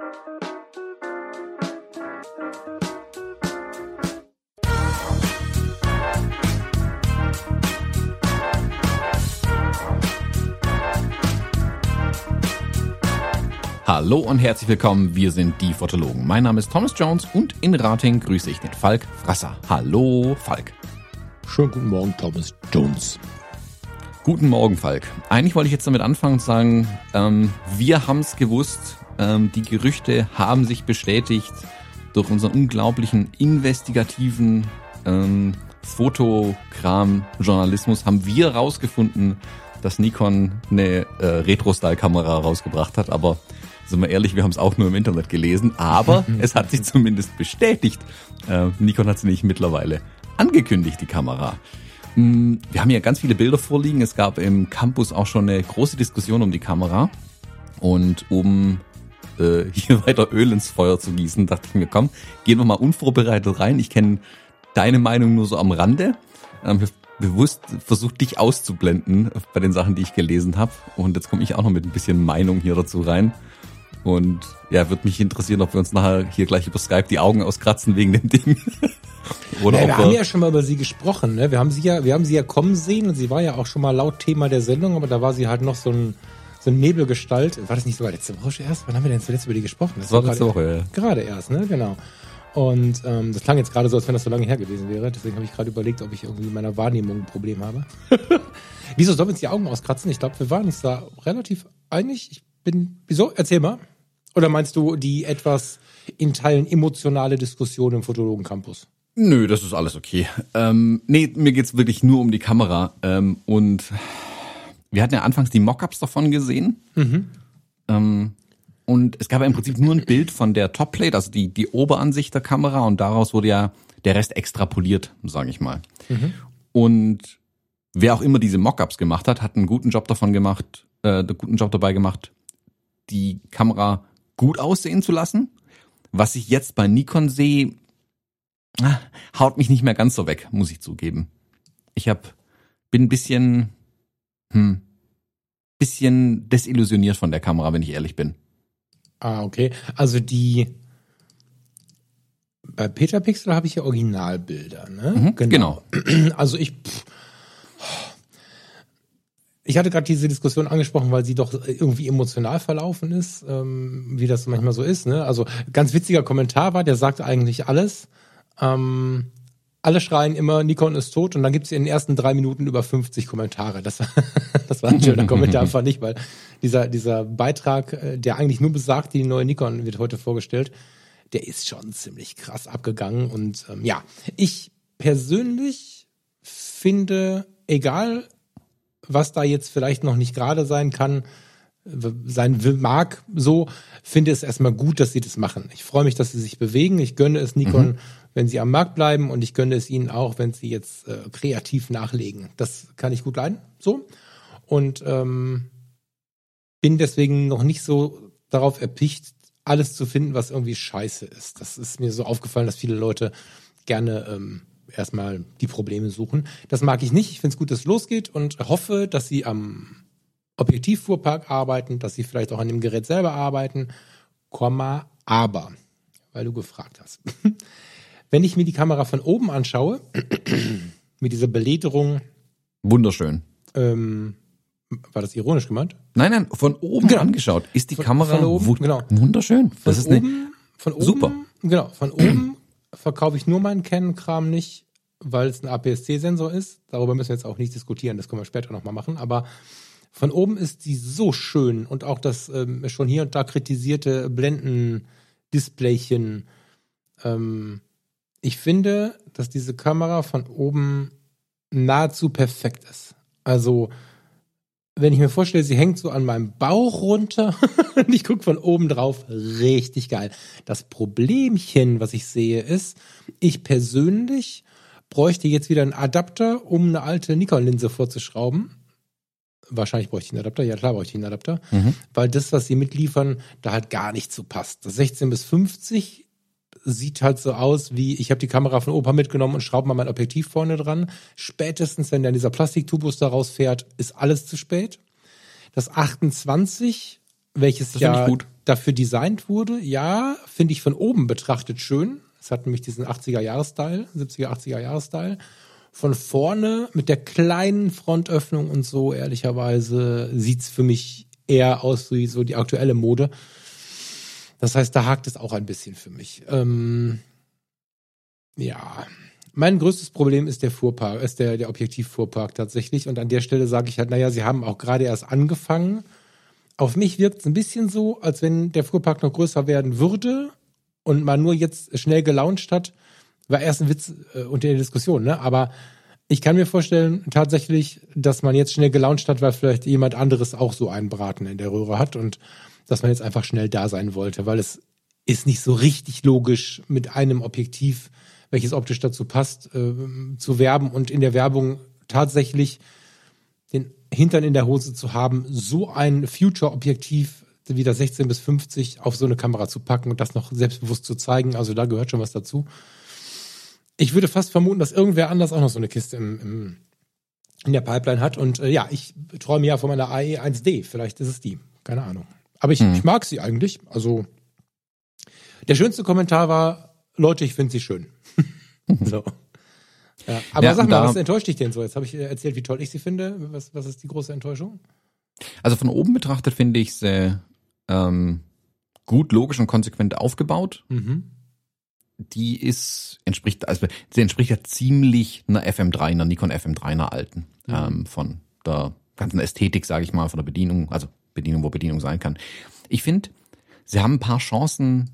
Hallo und herzlich willkommen, wir sind die Fotologen. Mein Name ist Thomas Jones und in Rating grüße ich den Falk Frasser. Hallo Falk. Schönen guten Morgen, Thomas Jones. Guten Morgen, Falk. Eigentlich wollte ich jetzt damit anfangen und sagen, ähm, wir haben es gewusst, ähm, die Gerüchte haben sich bestätigt durch unseren unglaublichen investigativen ähm, Fotokram-Journalismus haben wir rausgefunden, dass Nikon eine äh, Retro-Style-Kamera rausgebracht hat, aber sind wir ehrlich, wir haben es auch nur im Internet gelesen, aber es hat sich zumindest bestätigt. Äh, Nikon hat sie nicht mittlerweile angekündigt, die Kamera. Mm, wir haben ja ganz viele Bilder vorliegen. Es gab im Campus auch schon eine große Diskussion um die Kamera. Und um äh, hier weiter Öl ins Feuer zu gießen, dachte ich mir, komm, gehen wir mal unvorbereitet rein. Ich kenne deine Meinung nur so am Rande. Ähm, bewusst versucht, dich auszublenden bei den Sachen, die ich gelesen habe. Und jetzt komme ich auch noch mit ein bisschen Meinung hier dazu rein. Und ja, würde mich interessieren, ob wir uns nachher hier gleich über Skype die Augen auskratzen wegen dem Ding. Oder naja, wir haben ja schon mal über sie gesprochen. Ne? Wir haben sie ja, wir haben sie ja kommen sehen und sie war ja auch schon mal laut Thema der Sendung, aber da war sie halt noch so ein so ein Nebelgestalt. War das nicht sogar letzte Woche erst? Wann haben wir denn zuletzt über die gesprochen? Das, das war letzte Woche, ja. Gerade erst, ne? Genau. Und ähm, das klang jetzt gerade so, als wenn das so lange her gewesen wäre. Deswegen habe ich gerade überlegt, ob ich irgendwie in meiner Wahrnehmung ein Problem habe. Wieso sollen wir uns die Augen auskratzen? Ich glaube, wir waren uns da relativ einig. Ich bin. Wieso? Erzähl mal. Oder meinst du die etwas in Teilen emotionale Diskussion im Fotologen Campus? Nö, das ist alles okay. Ähm, nee, mir geht's wirklich nur um die Kamera. Ähm, und wir hatten ja anfangs die Mockups davon gesehen. Mhm. Ähm, und es gab ja im Prinzip nur ein Bild von der Topplate, also die, die Oberansicht der Kamera. Und daraus wurde ja der Rest extrapoliert, sage ich mal. Mhm. Und wer auch immer diese Mockups gemacht hat, hat einen guten Job davon gemacht, äh, einen guten Job dabei gemacht, die Kamera gut aussehen zu lassen. Was ich jetzt bei Nikon sehe, ah, haut mich nicht mehr ganz so weg, muss ich zugeben. Ich hab, bin ein bisschen, hm, bisschen desillusioniert von der Kamera, wenn ich ehrlich bin. Ah, okay. Also die bei Peter Pixel habe ich ja Originalbilder, ne? Mhm, genau. genau. Also ich pff, ich hatte gerade diese Diskussion angesprochen, weil sie doch irgendwie emotional verlaufen ist, ähm, wie das manchmal so ist. Ne? Also ganz witziger Kommentar war, der sagt eigentlich alles. Ähm, alle schreien immer, Nikon ist tot und dann gibt es in den ersten drei Minuten über 50 Kommentare. Das, das war ein schöner Kommentar, fand ich, weil dieser, dieser Beitrag, äh, der eigentlich nur besagt, die neue Nikon wird heute vorgestellt, der ist schon ziemlich krass abgegangen. Und ähm, ja, ich persönlich finde, egal was da jetzt vielleicht noch nicht gerade sein kann, sein mag, so finde es erstmal gut, dass sie das machen. Ich freue mich, dass sie sich bewegen. Ich gönne es Nikon, mhm. wenn sie am Markt bleiben und ich gönne es ihnen auch, wenn sie jetzt äh, kreativ nachlegen. Das kann ich gut leiden. So. Und ähm, bin deswegen noch nicht so darauf erpicht, alles zu finden, was irgendwie scheiße ist. Das ist mir so aufgefallen, dass viele Leute gerne ähm, erstmal die Probleme suchen. Das mag ich nicht. Ich finde es gut, dass es losgeht und hoffe, dass sie am Objektivfuhrpark arbeiten, dass sie vielleicht auch an dem Gerät selber arbeiten. Komma, aber, weil du gefragt hast. Wenn ich mir die Kamera von oben anschaue, mit dieser Belederung. Wunderschön. Ähm, war das ironisch gemeint? Nein, nein, von oben genau. angeschaut. Ist die von, Kamera von oben, genau. wunderschön. Das von ist oben, von oben, super. Genau, von oben verkaufe ich nur meinen Canon-Kram nicht, weil es ein APS-C-Sensor ist. Darüber müssen wir jetzt auch nicht diskutieren, das können wir später nochmal machen. Aber von oben ist sie so schön und auch das ähm, schon hier und da kritisierte Blenden-Displaychen. Ähm, ich finde, dass diese Kamera von oben nahezu perfekt ist. Also wenn ich mir vorstelle, sie hängt so an meinem Bauch runter und ich gucke von oben drauf, richtig geil. Das Problemchen, was ich sehe, ist, ich persönlich bräuchte jetzt wieder einen Adapter, um eine alte Nikon-Linse vorzuschrauben. Wahrscheinlich bräuchte ich einen Adapter, ja klar bräuchte ich einen Adapter, mhm. weil das, was sie mitliefern, da halt gar nicht so passt. Das 16 bis 50 sieht halt so aus wie, ich habe die Kamera von Opa mitgenommen und schraube mal mein Objektiv vorne dran. Spätestens, wenn dann dieser Plastiktubus da rausfährt, ist alles zu spät. Das 28 welches ja dafür designt wurde. Ja, finde ich von oben betrachtet schön. Es hat nämlich diesen 80er-Jahres-Style, 70er, 80er-Jahres-Style. Von vorne mit der kleinen Frontöffnung und so, ehrlicherweise, sieht's für mich eher aus wie so die aktuelle Mode. Das heißt, da hakt es auch ein bisschen für mich. Ähm, ja, mein größtes Problem ist der Fuhrpark, ist der, der Objektivfuhrpark tatsächlich. Und an der Stelle sage ich halt, naja, sie haben auch gerade erst angefangen. Auf mich wirkt es ein bisschen so, als wenn der Fuhrpark noch größer werden würde und man nur jetzt schnell gelauncht hat. War erst ein Witz äh, unter der Diskussion, ne? Aber ich kann mir vorstellen, tatsächlich, dass man jetzt schnell gelauncht hat, weil vielleicht jemand anderes auch so einen Braten in der Röhre hat und dass man jetzt einfach schnell da sein wollte, weil es ist nicht so richtig logisch mit einem Objektiv welches optisch dazu passt, äh, zu werben und in der Werbung tatsächlich den Hintern in der Hose zu haben, so ein Future-Objektiv wie das 16 bis 50 auf so eine Kamera zu packen und das noch selbstbewusst zu zeigen. Also da gehört schon was dazu. Ich würde fast vermuten, dass irgendwer anders auch noch so eine Kiste im, im in der Pipeline hat. Und äh, ja, ich träume ja von meiner AE 1D. Vielleicht ist es die. Keine Ahnung. Aber ich, hm. ich mag sie eigentlich. Also der schönste Kommentar war, Leute, ich finde sie schön. so. Ja, aber ja, sag mal, was enttäuscht dich denn so? Jetzt habe ich erzählt, wie toll ich sie finde. Was, was ist die große Enttäuschung? Also von oben betrachtet finde ich sie ähm, gut, logisch und konsequent aufgebaut. Mhm. Die ist, entspricht, also sie entspricht ja ziemlich einer FM3, einer Nikon FM3, einer alten. Mhm. Ähm, von der ganzen Ästhetik, sage ich mal, von der Bedienung, also Bedienung, wo Bedienung sein kann. Ich finde, sie haben ein paar Chancen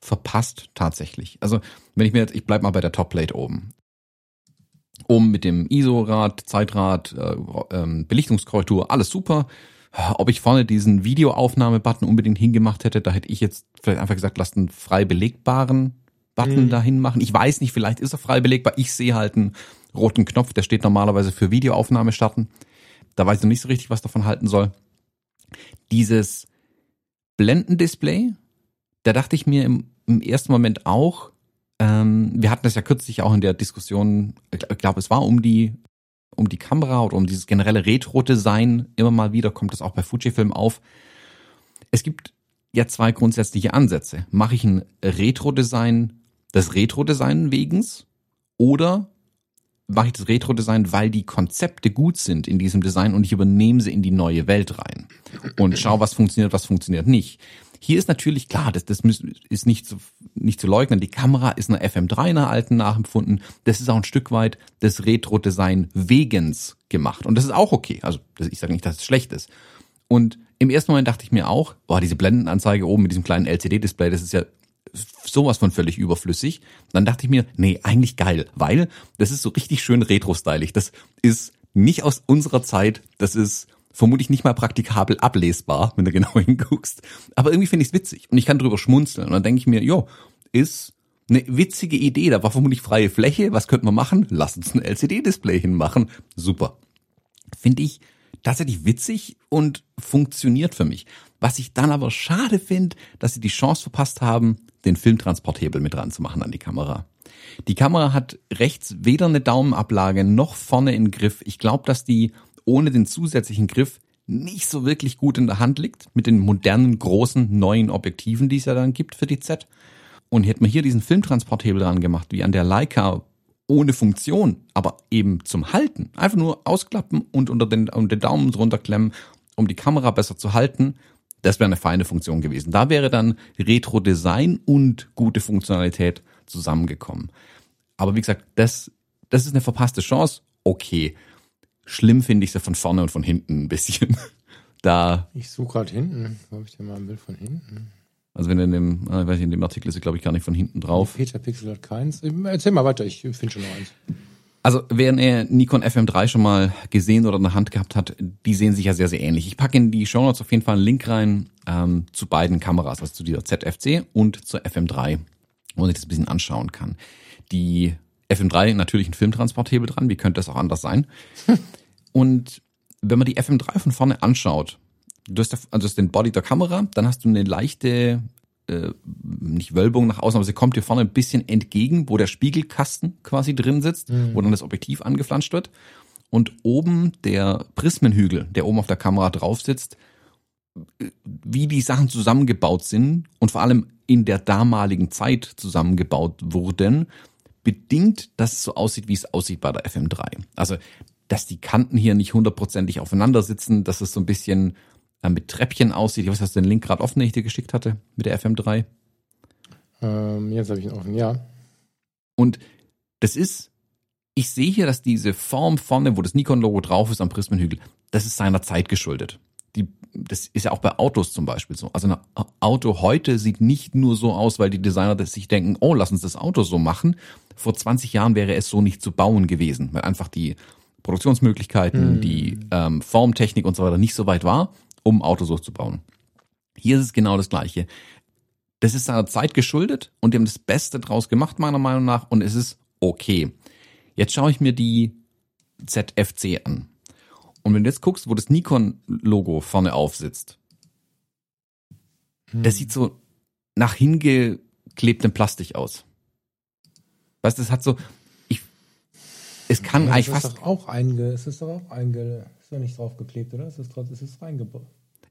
verpasst tatsächlich. Also wenn ich mir jetzt, ich bleib mal bei der Topplate oben. Oben mit dem ISO-Rad, Zeitrad, äh, ähm, Belichtungskorrektur, alles super. Ob ich vorne diesen Videoaufnahme-Button unbedingt hingemacht hätte, da hätte ich jetzt vielleicht einfach gesagt, lasst einen frei belegbaren Button mhm. dahin machen. Ich weiß nicht, vielleicht ist er frei belegbar. Ich sehe halt einen roten Knopf, der steht normalerweise für Videoaufnahme starten. Da weiß ich noch nicht so richtig, was davon halten soll. Dieses Blendendisplay, da dachte ich mir im, im ersten Moment auch, ähm, wir hatten das ja kürzlich auch in der Diskussion, ich glaube, es war um die um die Kamera oder um dieses generelle Retro-Design, immer mal wieder kommt das auch bei Fujifilm auf. Es gibt ja zwei grundsätzliche Ansätze. Mache ich ein Retro-Design des Retro-Design wegens oder mache ich das Retro-Design, weil die Konzepte gut sind in diesem Design und ich übernehme sie in die neue Welt rein und schau, was funktioniert, was funktioniert nicht. Hier ist natürlich klar, das, das ist nicht zu, nicht zu leugnen. Die Kamera ist einer FM3 einer alten nachempfunden. Das ist auch ein Stück weit des Retro-Design wegens gemacht. Und das ist auch okay. Also ich sage nicht, dass es schlecht ist. Und im ersten Moment dachte ich mir auch, boah, diese Blendenanzeige oben mit diesem kleinen LCD-Display, das ist ja sowas von völlig überflüssig. Dann dachte ich mir, nee, eigentlich geil, weil das ist so richtig schön retro-stylig. Das ist nicht aus unserer Zeit, das ist vermutlich nicht mal praktikabel ablesbar, wenn du genau hinguckst. Aber irgendwie finde ich es witzig und ich kann drüber schmunzeln. Und dann denke ich mir, jo, ist eine witzige Idee. Da war vermutlich freie Fläche. Was könnte man machen? Lass uns ein LCD-Display hinmachen. Super. Finde ich tatsächlich witzig und funktioniert für mich. Was ich dann aber schade finde, dass sie die Chance verpasst haben, den Filmtransporthebel mit ranzumachen an die Kamera. Die Kamera hat rechts weder eine Daumenablage noch vorne in Griff. Ich glaube, dass die ohne den zusätzlichen Griff nicht so wirklich gut in der Hand liegt mit den modernen, großen, neuen Objektiven, die es ja dann gibt für die Z. Und hätte man hier diesen Filmtransporthebel dran gemacht, wie an der Leica ohne Funktion, aber eben zum Halten. Einfach nur ausklappen und unter den, unter den Daumen runterklemmen, um die Kamera besser zu halten. Das wäre eine feine Funktion gewesen. Da wäre dann Retro-Design und gute Funktionalität zusammengekommen. Aber wie gesagt, das, das ist eine verpasste Chance. Okay. Schlimm finde ich sie von vorne und von hinten ein bisschen. Da. Ich suche gerade hinten. Habe ich denn mal ein Bild von hinten? Also wenn in dem, äh, weiß ich, in dem Artikel ist glaube ich, gar nicht von hinten drauf. Peter Pixel hat keins. Erzähl mal weiter, ich finde schon noch eins. Also wer eine Nikon FM3 schon mal gesehen oder in der Hand gehabt hat, die sehen sich ja sehr, sehr ähnlich. Ich packe in die Show Notes auf jeden Fall einen Link rein ähm, zu beiden Kameras, also zu dieser ZFC und zur FM3, wo man sich das ein bisschen anschauen kann. Die FM3 natürlich ein Filmtransporthebel dran, wie könnte das auch anders sein? Und wenn man die FM3 von vorne anschaut, du hast, also hast den Body der Kamera, dann hast du eine leichte, äh, nicht Wölbung nach außen, aber sie kommt dir vorne ein bisschen entgegen, wo der Spiegelkasten quasi drin sitzt, mhm. wo dann das Objektiv angeflanscht wird. Und oben der Prismenhügel, der oben auf der Kamera drauf sitzt, wie die Sachen zusammengebaut sind und vor allem in der damaligen Zeit zusammengebaut wurden, bedingt, dass es so aussieht, wie es aussieht bei der FM3. Also, dass die Kanten hier nicht hundertprozentig aufeinander sitzen, dass es so ein bisschen äh, mit Treppchen aussieht. Ich weiß, hast du den Link gerade offen, den ich dir geschickt hatte mit der FM3? Ähm, jetzt habe ich ihn offen, ja. Und das ist, ich sehe hier, dass diese Form vorne, wo das Nikon-Logo drauf ist am Prismenhügel, das ist seiner Zeit geschuldet. Die, das ist ja auch bei Autos zum Beispiel so. Also ein Auto heute sieht nicht nur so aus, weil die Designer das sich denken, oh, lass uns das Auto so machen. Vor 20 Jahren wäre es so nicht zu bauen gewesen, weil einfach die Produktionsmöglichkeiten, hm. die ähm, Formtechnik und so weiter nicht so weit war, um Autos bauen. Hier ist es genau das Gleiche. Das ist seiner Zeit geschuldet und die haben das Beste draus gemacht, meiner Meinung nach, und es ist okay. Jetzt schaue ich mir die ZFC an. Und wenn du jetzt guckst, wo das Nikon-Logo vorne aufsitzt, hm. das sieht so nach hingeklebtem Plastik aus. Weißt du, das hat so, ich, es kann ja, eigentlich fast. Ist doch auch einge, es ist doch auch einge, ist doch nicht draufgeklebt, oder? Es ist es ist reingebaut.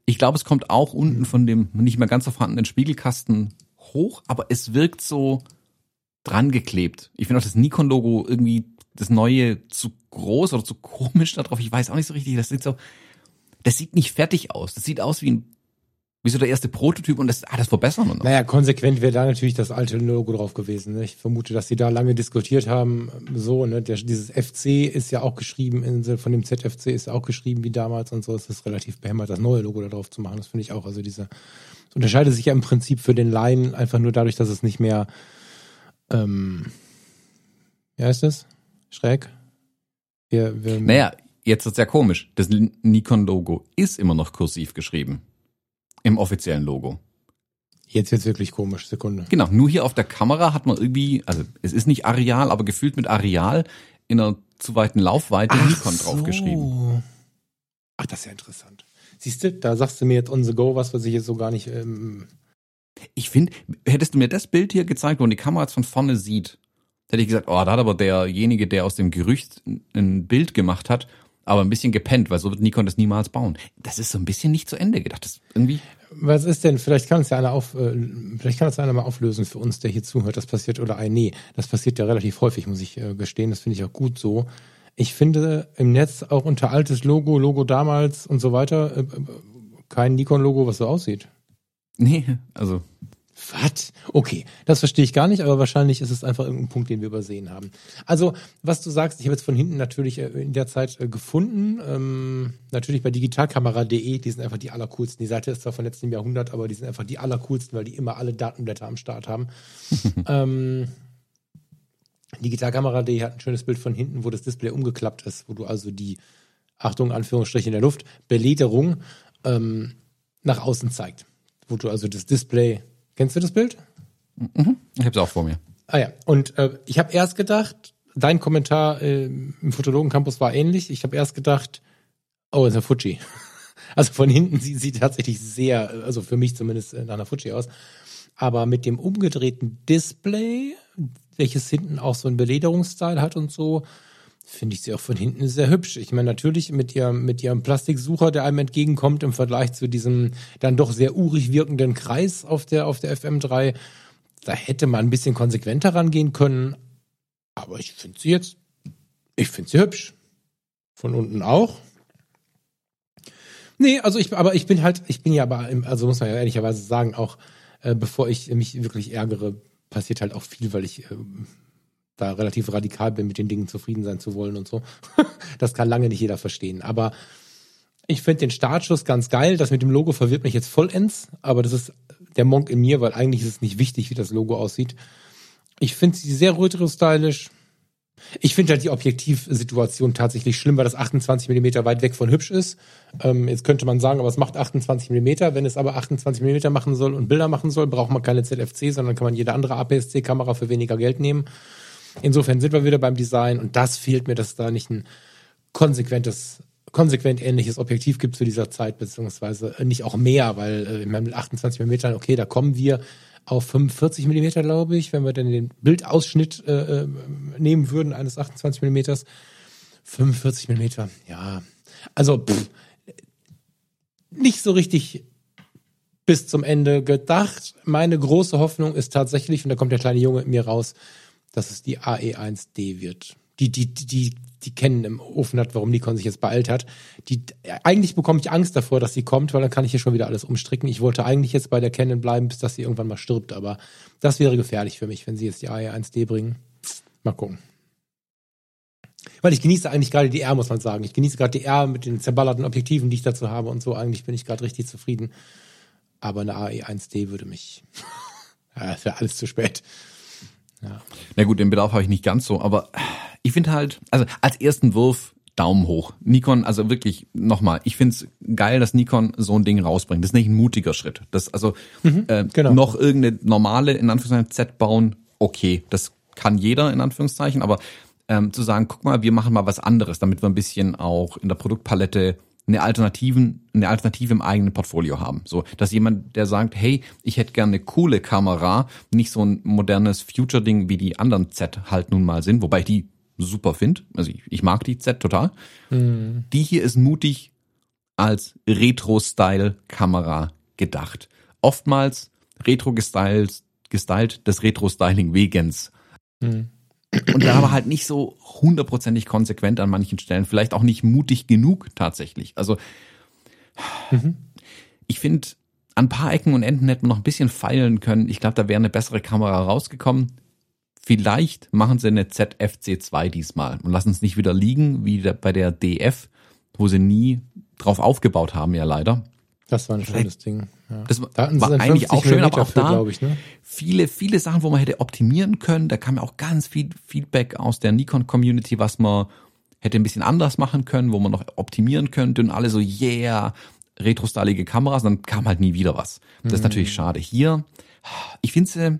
Ich glaube, es kommt auch unten von dem nicht mehr ganz so vorhandenen Spiegelkasten hoch, aber es wirkt so dran geklebt. Ich finde auch das Nikon-Logo irgendwie das neue zu groß oder zu komisch da drauf. Ich weiß auch nicht so richtig. Das sieht so, das sieht nicht fertig aus. Das sieht aus wie ein wie so der erste Prototyp und das, ah, das verbessern wir noch. Naja, konsequent wäre da natürlich das alte Logo drauf gewesen. Ne? Ich vermute, dass sie da lange diskutiert haben. So, ne, der, dieses FC ist ja auch geschrieben, in, von dem ZFC ist ja auch geschrieben wie damals und so. Es ist relativ behämmert, das neue Logo da drauf zu machen. Das finde ich auch. Also diese, das unterscheidet sich ja im Prinzip für den Laien einfach nur dadurch, dass es nicht mehr, ähm, wie heißt das? Schräg? Wir, wir, naja, jetzt ist ja komisch. Das Nikon-Logo ist immer noch kursiv geschrieben. Im offiziellen Logo. Jetzt wird's wirklich komisch, Sekunde. Genau, nur hier auf der Kamera hat man irgendwie, also es ist nicht Areal, aber gefühlt mit Areal in einer zu weiten Laufweite Ach Nikon so. draufgeschrieben. Ach, das ist ja interessant. Siehst du, da sagst du mir jetzt on the go was, was ich jetzt so gar nicht. Ähm ich finde, hättest du mir das Bild hier gezeigt, wo man die Kamera jetzt von vorne sieht, hätte ich gesagt, oh, da hat aber derjenige, der aus dem Gerücht ein Bild gemacht hat, aber ein bisschen gepennt, weil so wird Nikon das niemals bauen. Das ist so ein bisschen nicht zu Ende gedacht. Das irgendwie. Was ist denn? Vielleicht kann es ja einer auf, äh, vielleicht kann es einer mal auflösen für uns, der hier zuhört. Das passiert oder ein nee, das passiert ja relativ häufig, muss ich äh, gestehen. Das finde ich auch gut so. Ich finde im Netz auch unter altes Logo, Logo damals und so weiter äh, kein Nikon-Logo, was so aussieht. Nee, also was? Okay, das verstehe ich gar nicht, aber wahrscheinlich ist es einfach irgendein Punkt, den wir übersehen haben. Also, was du sagst, ich habe jetzt von hinten natürlich äh, in der Zeit äh, gefunden, ähm, natürlich bei digitalkamera.de, die sind einfach die allercoolsten. Die Seite ist zwar von letztem Jahrhundert, aber die sind einfach die allercoolsten, weil die immer alle Datenblätter am Start haben. ähm, Digitalkamera.de hat ein schönes Bild von hinten, wo das Display umgeklappt ist, wo du also die, Achtung, Anführungsstriche in der Luft, Belederung ähm, nach außen zeigt. Wo du also das Display Kennst du das Bild? Mhm. Ich habe es auch vor mir. Ah ja, und äh, ich habe erst gedacht, dein Kommentar äh, im Fotologen Campus war ähnlich. Ich habe erst gedacht, oh, ist ein Fuji. Also von hinten sieht sie tatsächlich sehr, also für mich zumindest äh, nach einer Fuji aus. Aber mit dem umgedrehten Display, welches hinten auch so einen Belederungsstyle hat und so, finde ich sie auch von hinten sehr hübsch. Ich meine, natürlich mit ihrem, mit ihrem Plastiksucher, der einem entgegenkommt im Vergleich zu diesem dann doch sehr urig wirkenden Kreis auf der, auf der FM3. Da hätte man ein bisschen konsequenter rangehen können. Aber ich finde sie jetzt, ich finde sie hübsch. Von unten auch. Nee, also ich, aber ich bin halt, ich bin ja aber, also muss man ja ehrlicherweise sagen, auch äh, bevor ich mich wirklich ärgere, passiert halt auch viel, weil ich äh, da relativ radikal bin, mit den Dingen zufrieden sein zu wollen und so. das kann lange nicht jeder verstehen. Aber ich finde den Startschuss ganz geil. Das mit dem Logo verwirrt mich jetzt vollends, aber das ist der Monk in mir, weil eigentlich ist es nicht wichtig, wie das Logo aussieht. Ich finde sie sehr retro-stylisch. Ich finde halt die Objektivsituation tatsächlich schlimm, weil das 28 Millimeter weit weg von hübsch ist. Ähm, jetzt könnte man sagen, aber es macht 28 Millimeter. Wenn es aber 28 Millimeter machen soll und Bilder machen soll, braucht man keine ZFC, sondern kann man jede andere APS-C-Kamera für weniger Geld nehmen. Insofern sind wir wieder beim Design und das fehlt mir, dass es da nicht ein konsequentes, konsequent ähnliches Objektiv gibt zu dieser Zeit, beziehungsweise nicht auch mehr, weil äh, mit 28 mm, okay, da kommen wir auf 45 mm, glaube ich, wenn wir dann den Bildausschnitt äh, äh nehmen würden eines 28 mm. 45 mm, ja. Also, pff, nicht so richtig bis zum Ende gedacht. Meine große Hoffnung ist tatsächlich, und da kommt der kleine Junge in mir raus, dass es die AE1D wird. Die, die, die, die, die kennen im Ofen hat, warum Nikon sich jetzt beeilt hat. Die, eigentlich bekomme ich Angst davor, dass sie kommt, weil dann kann ich hier schon wieder alles umstricken. Ich wollte eigentlich jetzt bei der Canon bleiben, bis dass sie irgendwann mal stirbt, aber das wäre gefährlich für mich, wenn sie jetzt die AE1D bringen. Mal gucken. Weil ich genieße eigentlich gerade die R, muss man sagen. Ich genieße gerade die R mit den zerballerten Objektiven, die ich dazu habe und so. Eigentlich bin ich gerade richtig zufrieden. Aber eine AE1D würde mich. das wäre alles zu spät. Ja. Na gut, den Bedarf habe ich nicht ganz so, aber ich finde halt, also als ersten Wurf Daumen hoch. Nikon, also wirklich nochmal, ich find's geil, dass Nikon so ein Ding rausbringt. Das ist nicht ein mutiger Schritt. Das also mhm, äh, genau. noch irgendeine normale, in Anführungszeichen, Z bauen, okay, das kann jeder, in Anführungszeichen, aber ähm, zu sagen, guck mal, wir machen mal was anderes, damit wir ein bisschen auch in der Produktpalette eine Alternativen, eine Alternative im eigenen Portfolio haben. So, dass jemand, der sagt, hey, ich hätte gerne eine coole Kamera, nicht so ein modernes Future-Ding, wie die anderen Z halt nun mal sind, wobei ich die super finde. Also ich, ich, mag die Z total. Mhm. Die hier ist mutig als Retro-Style-Kamera gedacht. Oftmals retro-gestylt, gestylt des Retro-Styling-Wegens. Mhm. Und da aber halt nicht so hundertprozentig konsequent an manchen Stellen, vielleicht auch nicht mutig genug tatsächlich. Also mhm. ich finde, an ein paar Ecken und Enden hätten wir noch ein bisschen feilen können. Ich glaube, da wäre eine bessere Kamera rausgekommen. Vielleicht machen sie eine ZFC2 diesmal und lassen es nicht wieder liegen, wie bei der DF, wo sie nie drauf aufgebaut haben, ja leider. Das war ein schönes Ding. Ja. Das da war eigentlich auch schön, aber auch für, da ich, ne? viele, viele Sachen, wo man hätte optimieren können. Da kam ja auch ganz viel Feedback aus der Nikon-Community, was man hätte ein bisschen anders machen können, wo man noch optimieren könnte und alle so, yeah, retrostylige Kameras, dann kam halt nie wieder was. Das mhm. ist natürlich schade. Hier, ich finde sie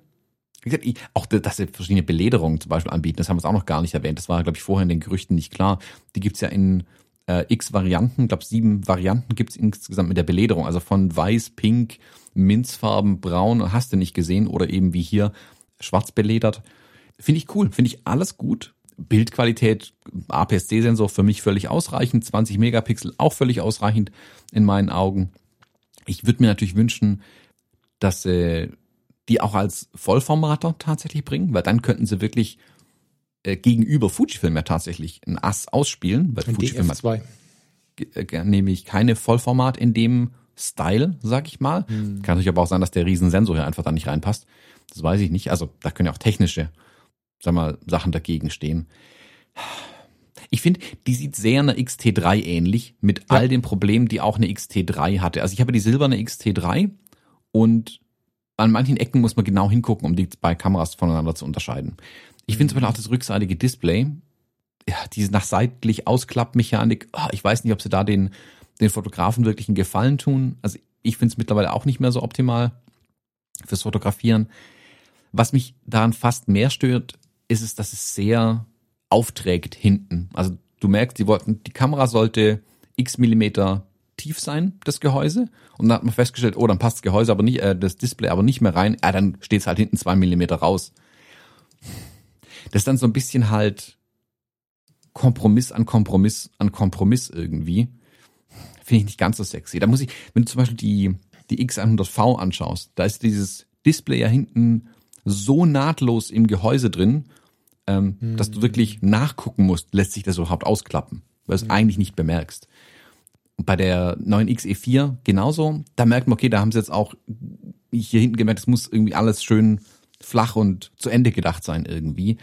wie gesagt, auch, dass sie verschiedene Belederungen zum Beispiel anbieten, das haben wir auch noch gar nicht erwähnt. Das war, glaube ich, vorher in den Gerüchten nicht klar. Die gibt's ja in äh, x Varianten, glaube sieben Varianten gibt's insgesamt mit der Belederung. Also von weiß, pink, Minzfarben, braun, hast du nicht gesehen, oder eben wie hier schwarz beledert. Finde ich cool, finde ich alles gut. Bildqualität, APS-C-Sensor für mich völlig ausreichend, 20 Megapixel auch völlig ausreichend in meinen Augen. Ich würde mir natürlich wünschen, dass sie die auch als Vollformater tatsächlich bringen, weil dann könnten sie wirklich äh, gegenüber Fujifilm ja tatsächlich ein Ass ausspielen, weil Fujifilm hat äh, nämlich keine Vollformat in dem Style, sag ich mal. Hm. Kann natürlich aber auch sein, dass der Riesensensor hier einfach da nicht reinpasst. Das weiß ich nicht. Also da können ja auch technische, sag mal, Sachen dagegen stehen. Ich finde, die sieht sehr einer XT3 ähnlich, mit ja. all den Problemen, die auch eine XT3 hatte. Also ich habe die silberne XT3 und an manchen Ecken muss man genau hingucken, um die zwei Kameras voneinander zu unterscheiden. Ich finde zum Beispiel auch das rückseitige Display, ja, diese nach seitlich Ausklappmechanik, oh, ich weiß nicht, ob sie da den, den Fotografen wirklich einen Gefallen tun. Also ich finde es mittlerweile auch nicht mehr so optimal fürs Fotografieren. Was mich daran fast mehr stört, ist es, dass es sehr aufträgt hinten. Also du merkst, die wollten, die Kamera sollte x Millimeter tief sein, das Gehäuse. Und dann hat man festgestellt, oh, dann passt das Gehäuse aber nicht, äh, das Display aber nicht mehr rein. Ja, dann steht es halt hinten zwei Millimeter raus. Das ist dann so ein bisschen halt Kompromiss an Kompromiss an Kompromiss irgendwie. Finde ich nicht ganz so sexy. Da muss ich, wenn du zum Beispiel die, die X100V anschaust, da ist dieses Display ja hinten so nahtlos im Gehäuse drin, ähm, hm. dass du wirklich nachgucken musst, lässt sich das überhaupt ausklappen, weil du es hm. eigentlich nicht bemerkst. Und bei der neuen XE4 genauso. Da merkt man, okay, da haben sie jetzt auch hier hinten gemerkt, es muss irgendwie alles schön flach und zu Ende gedacht sein irgendwie.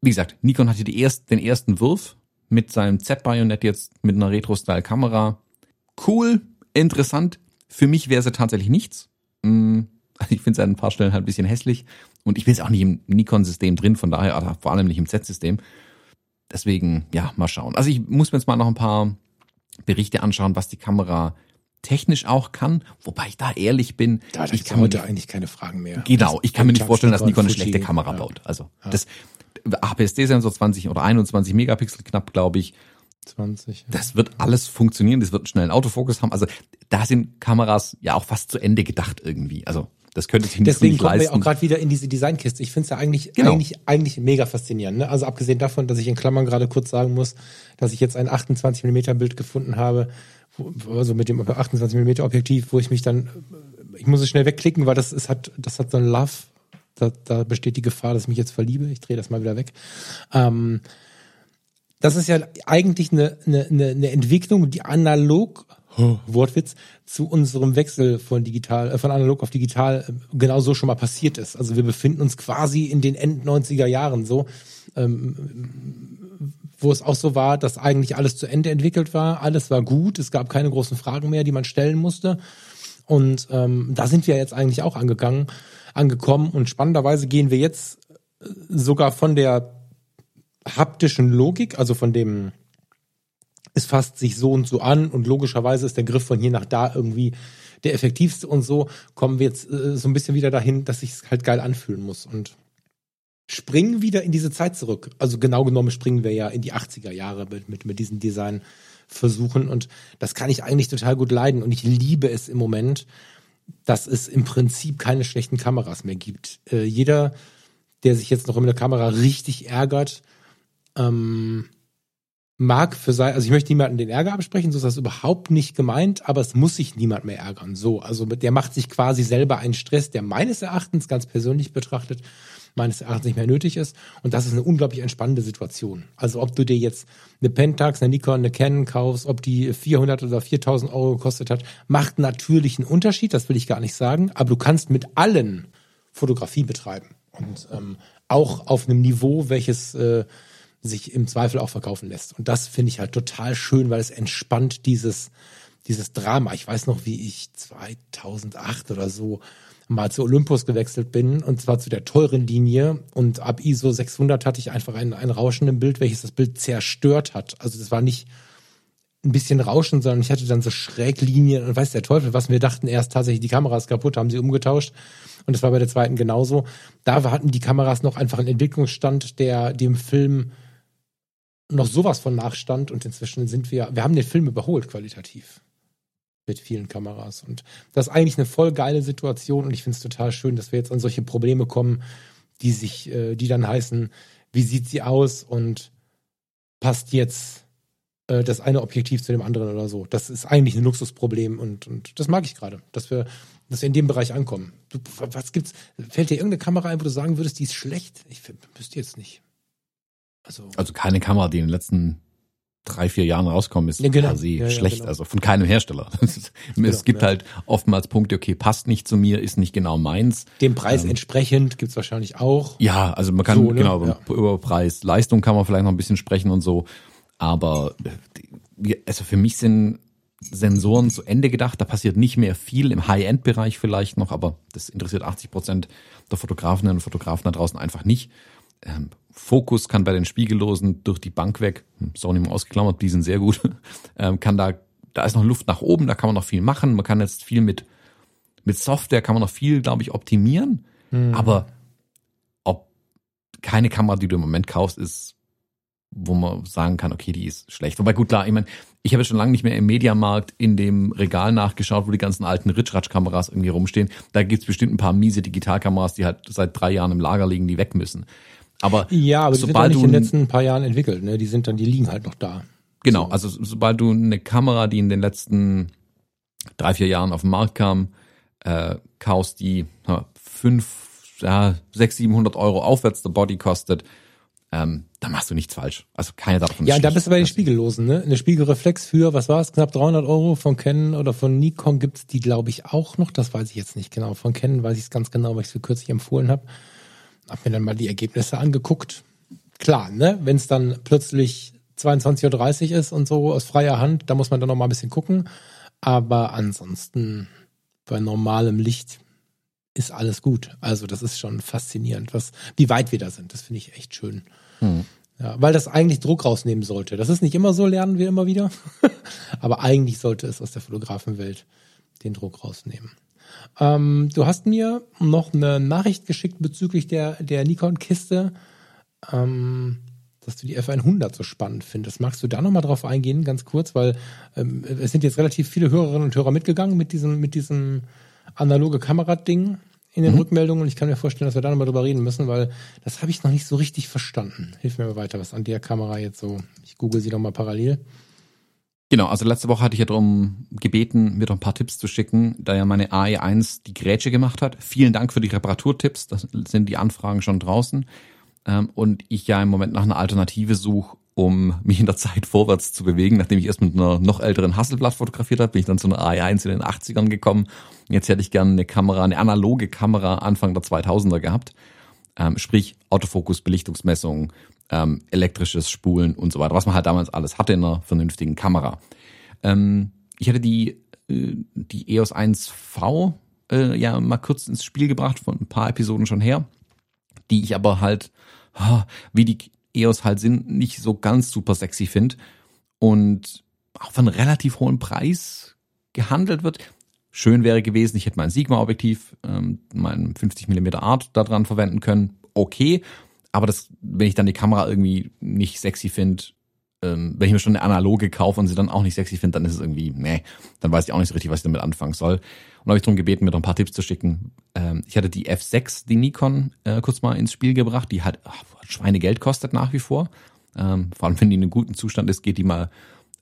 Wie gesagt, Nikon hatte die erst, den ersten Wurf mit seinem Z-Bajonett jetzt mit einer Retro-Style-Kamera. Cool, interessant. Für mich wäre sie tatsächlich nichts. Mm, ich finde es an ein paar Stellen halt ein bisschen hässlich. Und ich bin jetzt auch nicht im Nikon-System drin, von daher, vor allem nicht im Z-System. Deswegen, ja, mal schauen. Also ich muss mir jetzt mal noch ein paar Berichte anschauen, was die Kamera technisch auch kann, wobei ich da ehrlich bin. Da ich kann heute eigentlich keine Fragen mehr. Genau, ich kann mir nicht vorstellen, dass Nikon eine schlechte Kamera ja. baut. Also ja. das APS-C-Sensor 20 oder 21 Megapixel knapp, glaube ich. 20. Ja. Das wird alles funktionieren, das wird einen schnellen Autofokus haben. Also da sind Kameras ja auch fast zu Ende gedacht irgendwie. Also Das könnte sich nicht, Deswegen nicht kommen leisten. wir auch gerade wieder in diese Designkiste. Ich finde es ja eigentlich, genau. eigentlich, eigentlich mega faszinierend. Ne? Also abgesehen davon, dass ich in Klammern gerade kurz sagen muss, dass ich jetzt ein 28 mm Bild gefunden habe, also mit dem 28 mm Objektiv, wo ich mich dann, ich muss es schnell wegklicken, weil das ist hat, das hat so ein Love. Da, da besteht die Gefahr, dass ich mich jetzt verliebe. Ich drehe das mal wieder weg. Ähm, das ist ja eigentlich eine, eine, eine Entwicklung, die analog Wortwitz, zu unserem Wechsel von digital, äh, von analog auf digital äh, genau so schon mal passiert ist. Also wir befinden uns quasi in den End 90er Jahren so, ähm, wo es auch so war, dass eigentlich alles zu Ende entwickelt war, alles war gut, es gab keine großen Fragen mehr, die man stellen musste. Und ähm, da sind wir jetzt eigentlich auch angegangen, angekommen. Und spannenderweise gehen wir jetzt äh, sogar von der haptischen Logik, also von dem es fasst sich so und so an und logischerweise ist der Griff von hier nach da irgendwie der effektivste und so kommen wir jetzt äh, so ein bisschen wieder dahin, dass sich halt geil anfühlen muss und springen wieder in diese Zeit zurück. Also genau genommen springen wir ja in die 80er Jahre mit, mit, mit diesen Designversuchen und das kann ich eigentlich total gut leiden und ich liebe es im Moment, dass es im Prinzip keine schlechten Kameras mehr gibt. Äh, jeder, der sich jetzt noch in der Kamera richtig ärgert, ähm, mag für sein, also ich möchte niemanden den Ärger absprechen, so ist das überhaupt nicht gemeint, aber es muss sich niemand mehr ärgern. So, also der macht sich quasi selber einen Stress, der meines Erachtens ganz persönlich betrachtet, meines Erachtens nicht mehr nötig ist. Und das ist eine unglaublich entspannende Situation. Also ob du dir jetzt eine Pentax, eine Nikon, eine Canon kaufst, ob die 400 oder 4000 Euro gekostet hat, macht natürlich einen Unterschied, das will ich gar nicht sagen, aber du kannst mit allen Fotografie betreiben. Und ähm, auch auf einem Niveau, welches äh, sich im Zweifel auch verkaufen lässt. Und das finde ich halt total schön, weil es entspannt dieses, dieses Drama. Ich weiß noch, wie ich 2008 oder so mal zu Olympus gewechselt bin und zwar zu der teuren Linie. Und ab ISO 600 hatte ich einfach ein, ein Rauschen Bild, welches das Bild zerstört hat. Also das war nicht ein bisschen Rauschen, sondern ich hatte dann so Schräglinien. Und weiß der Teufel, was wir dachten erst tatsächlich die Kameras kaputt, haben sie umgetauscht. Und das war bei der zweiten genauso. Da hatten die Kameras noch einfach einen Entwicklungsstand, der dem Film noch sowas von Nachstand. Und inzwischen sind wir, wir haben den Film überholt qualitativ mit vielen Kameras und das ist eigentlich eine voll geile Situation und ich finde es total schön, dass wir jetzt an solche Probleme kommen, die sich, äh, die dann heißen, wie sieht sie aus und passt jetzt äh, das eine Objektiv zu dem anderen oder so. Das ist eigentlich ein Luxusproblem und, und das mag ich gerade, dass wir, dass wir in dem Bereich ankommen. Du, was gibt's? Fällt dir irgendeine Kamera ein, wo du sagen würdest, die ist schlecht? Ich wüsste jetzt nicht. Also, also keine Kamera, die in den letzten drei, vier Jahren rauskommen, ist ja, genau. per se ja, schlecht. Ja, genau. Also von keinem Hersteller. es genau, gibt halt oftmals Punkte, okay, passt nicht zu mir, ist nicht genau meins. Dem Preis ähm, entsprechend gibt's wahrscheinlich auch. Ja, also man kann, so, ne? genau, über Preis, Leistung kann man vielleicht noch ein bisschen sprechen und so. Aber äh, also für mich sind Sensoren zu Ende gedacht. Da passiert nicht mehr viel im High-End-Bereich vielleicht noch, aber das interessiert 80 Prozent der Fotografinnen und Fotografen da draußen einfach nicht. Ähm, Fokus kann bei den Spiegellosen durch die Bank weg, hm, Sony mal ausgeklammert, die sind sehr gut, ähm, kann da, da ist noch Luft nach oben, da kann man noch viel machen. Man kann jetzt viel mit, mit Software kann man noch viel, glaube ich, optimieren. Mhm. Aber ob keine Kamera, die du im Moment kaufst, ist, wo man sagen kann, okay, die ist schlecht. Wobei gut, klar, ich meine, ich habe schon lange nicht mehr im Mediamarkt in dem Regal nachgeschaut, wo die ganzen alten Ritschratsch-Kameras irgendwie rumstehen. Da gibt's bestimmt ein paar miese Digitalkameras, die halt seit drei Jahren im Lager liegen, die weg müssen. Aber ja, aber die sobald sind ja nicht in den letzten paar Jahren entwickelt, ne? Die sind dann, die liegen halt noch da. Genau, so. also sobald du eine Kamera, die in den letzten drei, vier Jahren auf den Markt kam, äh, kaufst, die ja, fünf, ja, sechs, siebenhundert Euro aufwärts der Body kostet, ähm, da machst du nichts falsch. Also keine davon. Ja, da bist du bei den Spiegellosen, ne? Eine Spiegelreflex für, was war es, knapp 300 Euro von Canon oder von Nikon gibt's die, glaube ich, auch noch. Das weiß ich jetzt nicht genau. Von Canon weiß ich es ganz genau, weil ich es kürzlich empfohlen habe. Hab mir dann mal die Ergebnisse angeguckt. Klar, ne? Wenn es dann plötzlich 22.30 Uhr ist und so aus freier Hand, da muss man dann noch mal ein bisschen gucken. Aber ansonsten bei normalem Licht ist alles gut. Also das ist schon faszinierend, was, wie weit wir da sind. Das finde ich echt schön. Hm. Ja, weil das eigentlich Druck rausnehmen sollte. Das ist nicht immer so, lernen wir immer wieder. Aber eigentlich sollte es aus der Fotografenwelt den Druck rausnehmen. Ähm, du hast mir noch eine Nachricht geschickt bezüglich der, der Nikon-Kiste, ähm, dass du die F100 so spannend findest. Magst du da nochmal drauf eingehen, ganz kurz? Weil ähm, es sind jetzt relativ viele Hörerinnen und Hörer mitgegangen mit diesem, mit diesem analoge Kamerading. in den mhm. Rückmeldungen und ich kann mir vorstellen, dass wir da nochmal drüber reden müssen, weil das habe ich noch nicht so richtig verstanden. Hilf mir mal weiter, was an der Kamera jetzt so. Ich google sie doch mal parallel. Genau, also letzte Woche hatte ich ja darum gebeten, mir doch ein paar Tipps zu schicken, da ja meine AE1 die Grätsche gemacht hat. Vielen Dank für die Reparaturtipps, das sind die Anfragen schon draußen. Ähm, und ich ja im Moment nach einer Alternative suche, um mich in der Zeit vorwärts zu bewegen. Nachdem ich erst mit einer noch älteren Hasselblatt fotografiert habe, bin ich dann zu einer AE1 in den 80ern gekommen. Jetzt hätte ich gerne eine Kamera, eine analoge Kamera Anfang der 2000er gehabt. Ähm, sprich Autofokus, Belichtungsmessung, ähm, elektrisches Spulen und so weiter, was man halt damals alles hatte in einer vernünftigen Kamera. Ähm, ich hatte die, äh, die EOS 1V äh, ja mal kurz ins Spiel gebracht, von ein paar Episoden schon her, die ich aber halt, wie die EOS halt sind, nicht so ganz super sexy finde und auch von relativ hohem Preis gehandelt wird. Schön wäre gewesen, ich hätte mein Sigma-Objektiv, ähm, mein 50 mm Art da dran verwenden können. Okay, aber das, wenn ich dann die Kamera irgendwie nicht sexy finde, ähm, wenn ich mir schon eine analoge kaufe und sie dann auch nicht sexy finde, dann ist es irgendwie, nee, dann weiß ich auch nicht so richtig, was ich damit anfangen soll. Und habe ich darum gebeten, mir noch ein paar Tipps zu schicken. Ähm, ich hatte die F6, die Nikon, äh, kurz mal ins Spiel gebracht, die halt ach, Schweinegeld kostet nach wie vor. Ähm, vor allem, wenn die in einem guten Zustand ist, geht die mal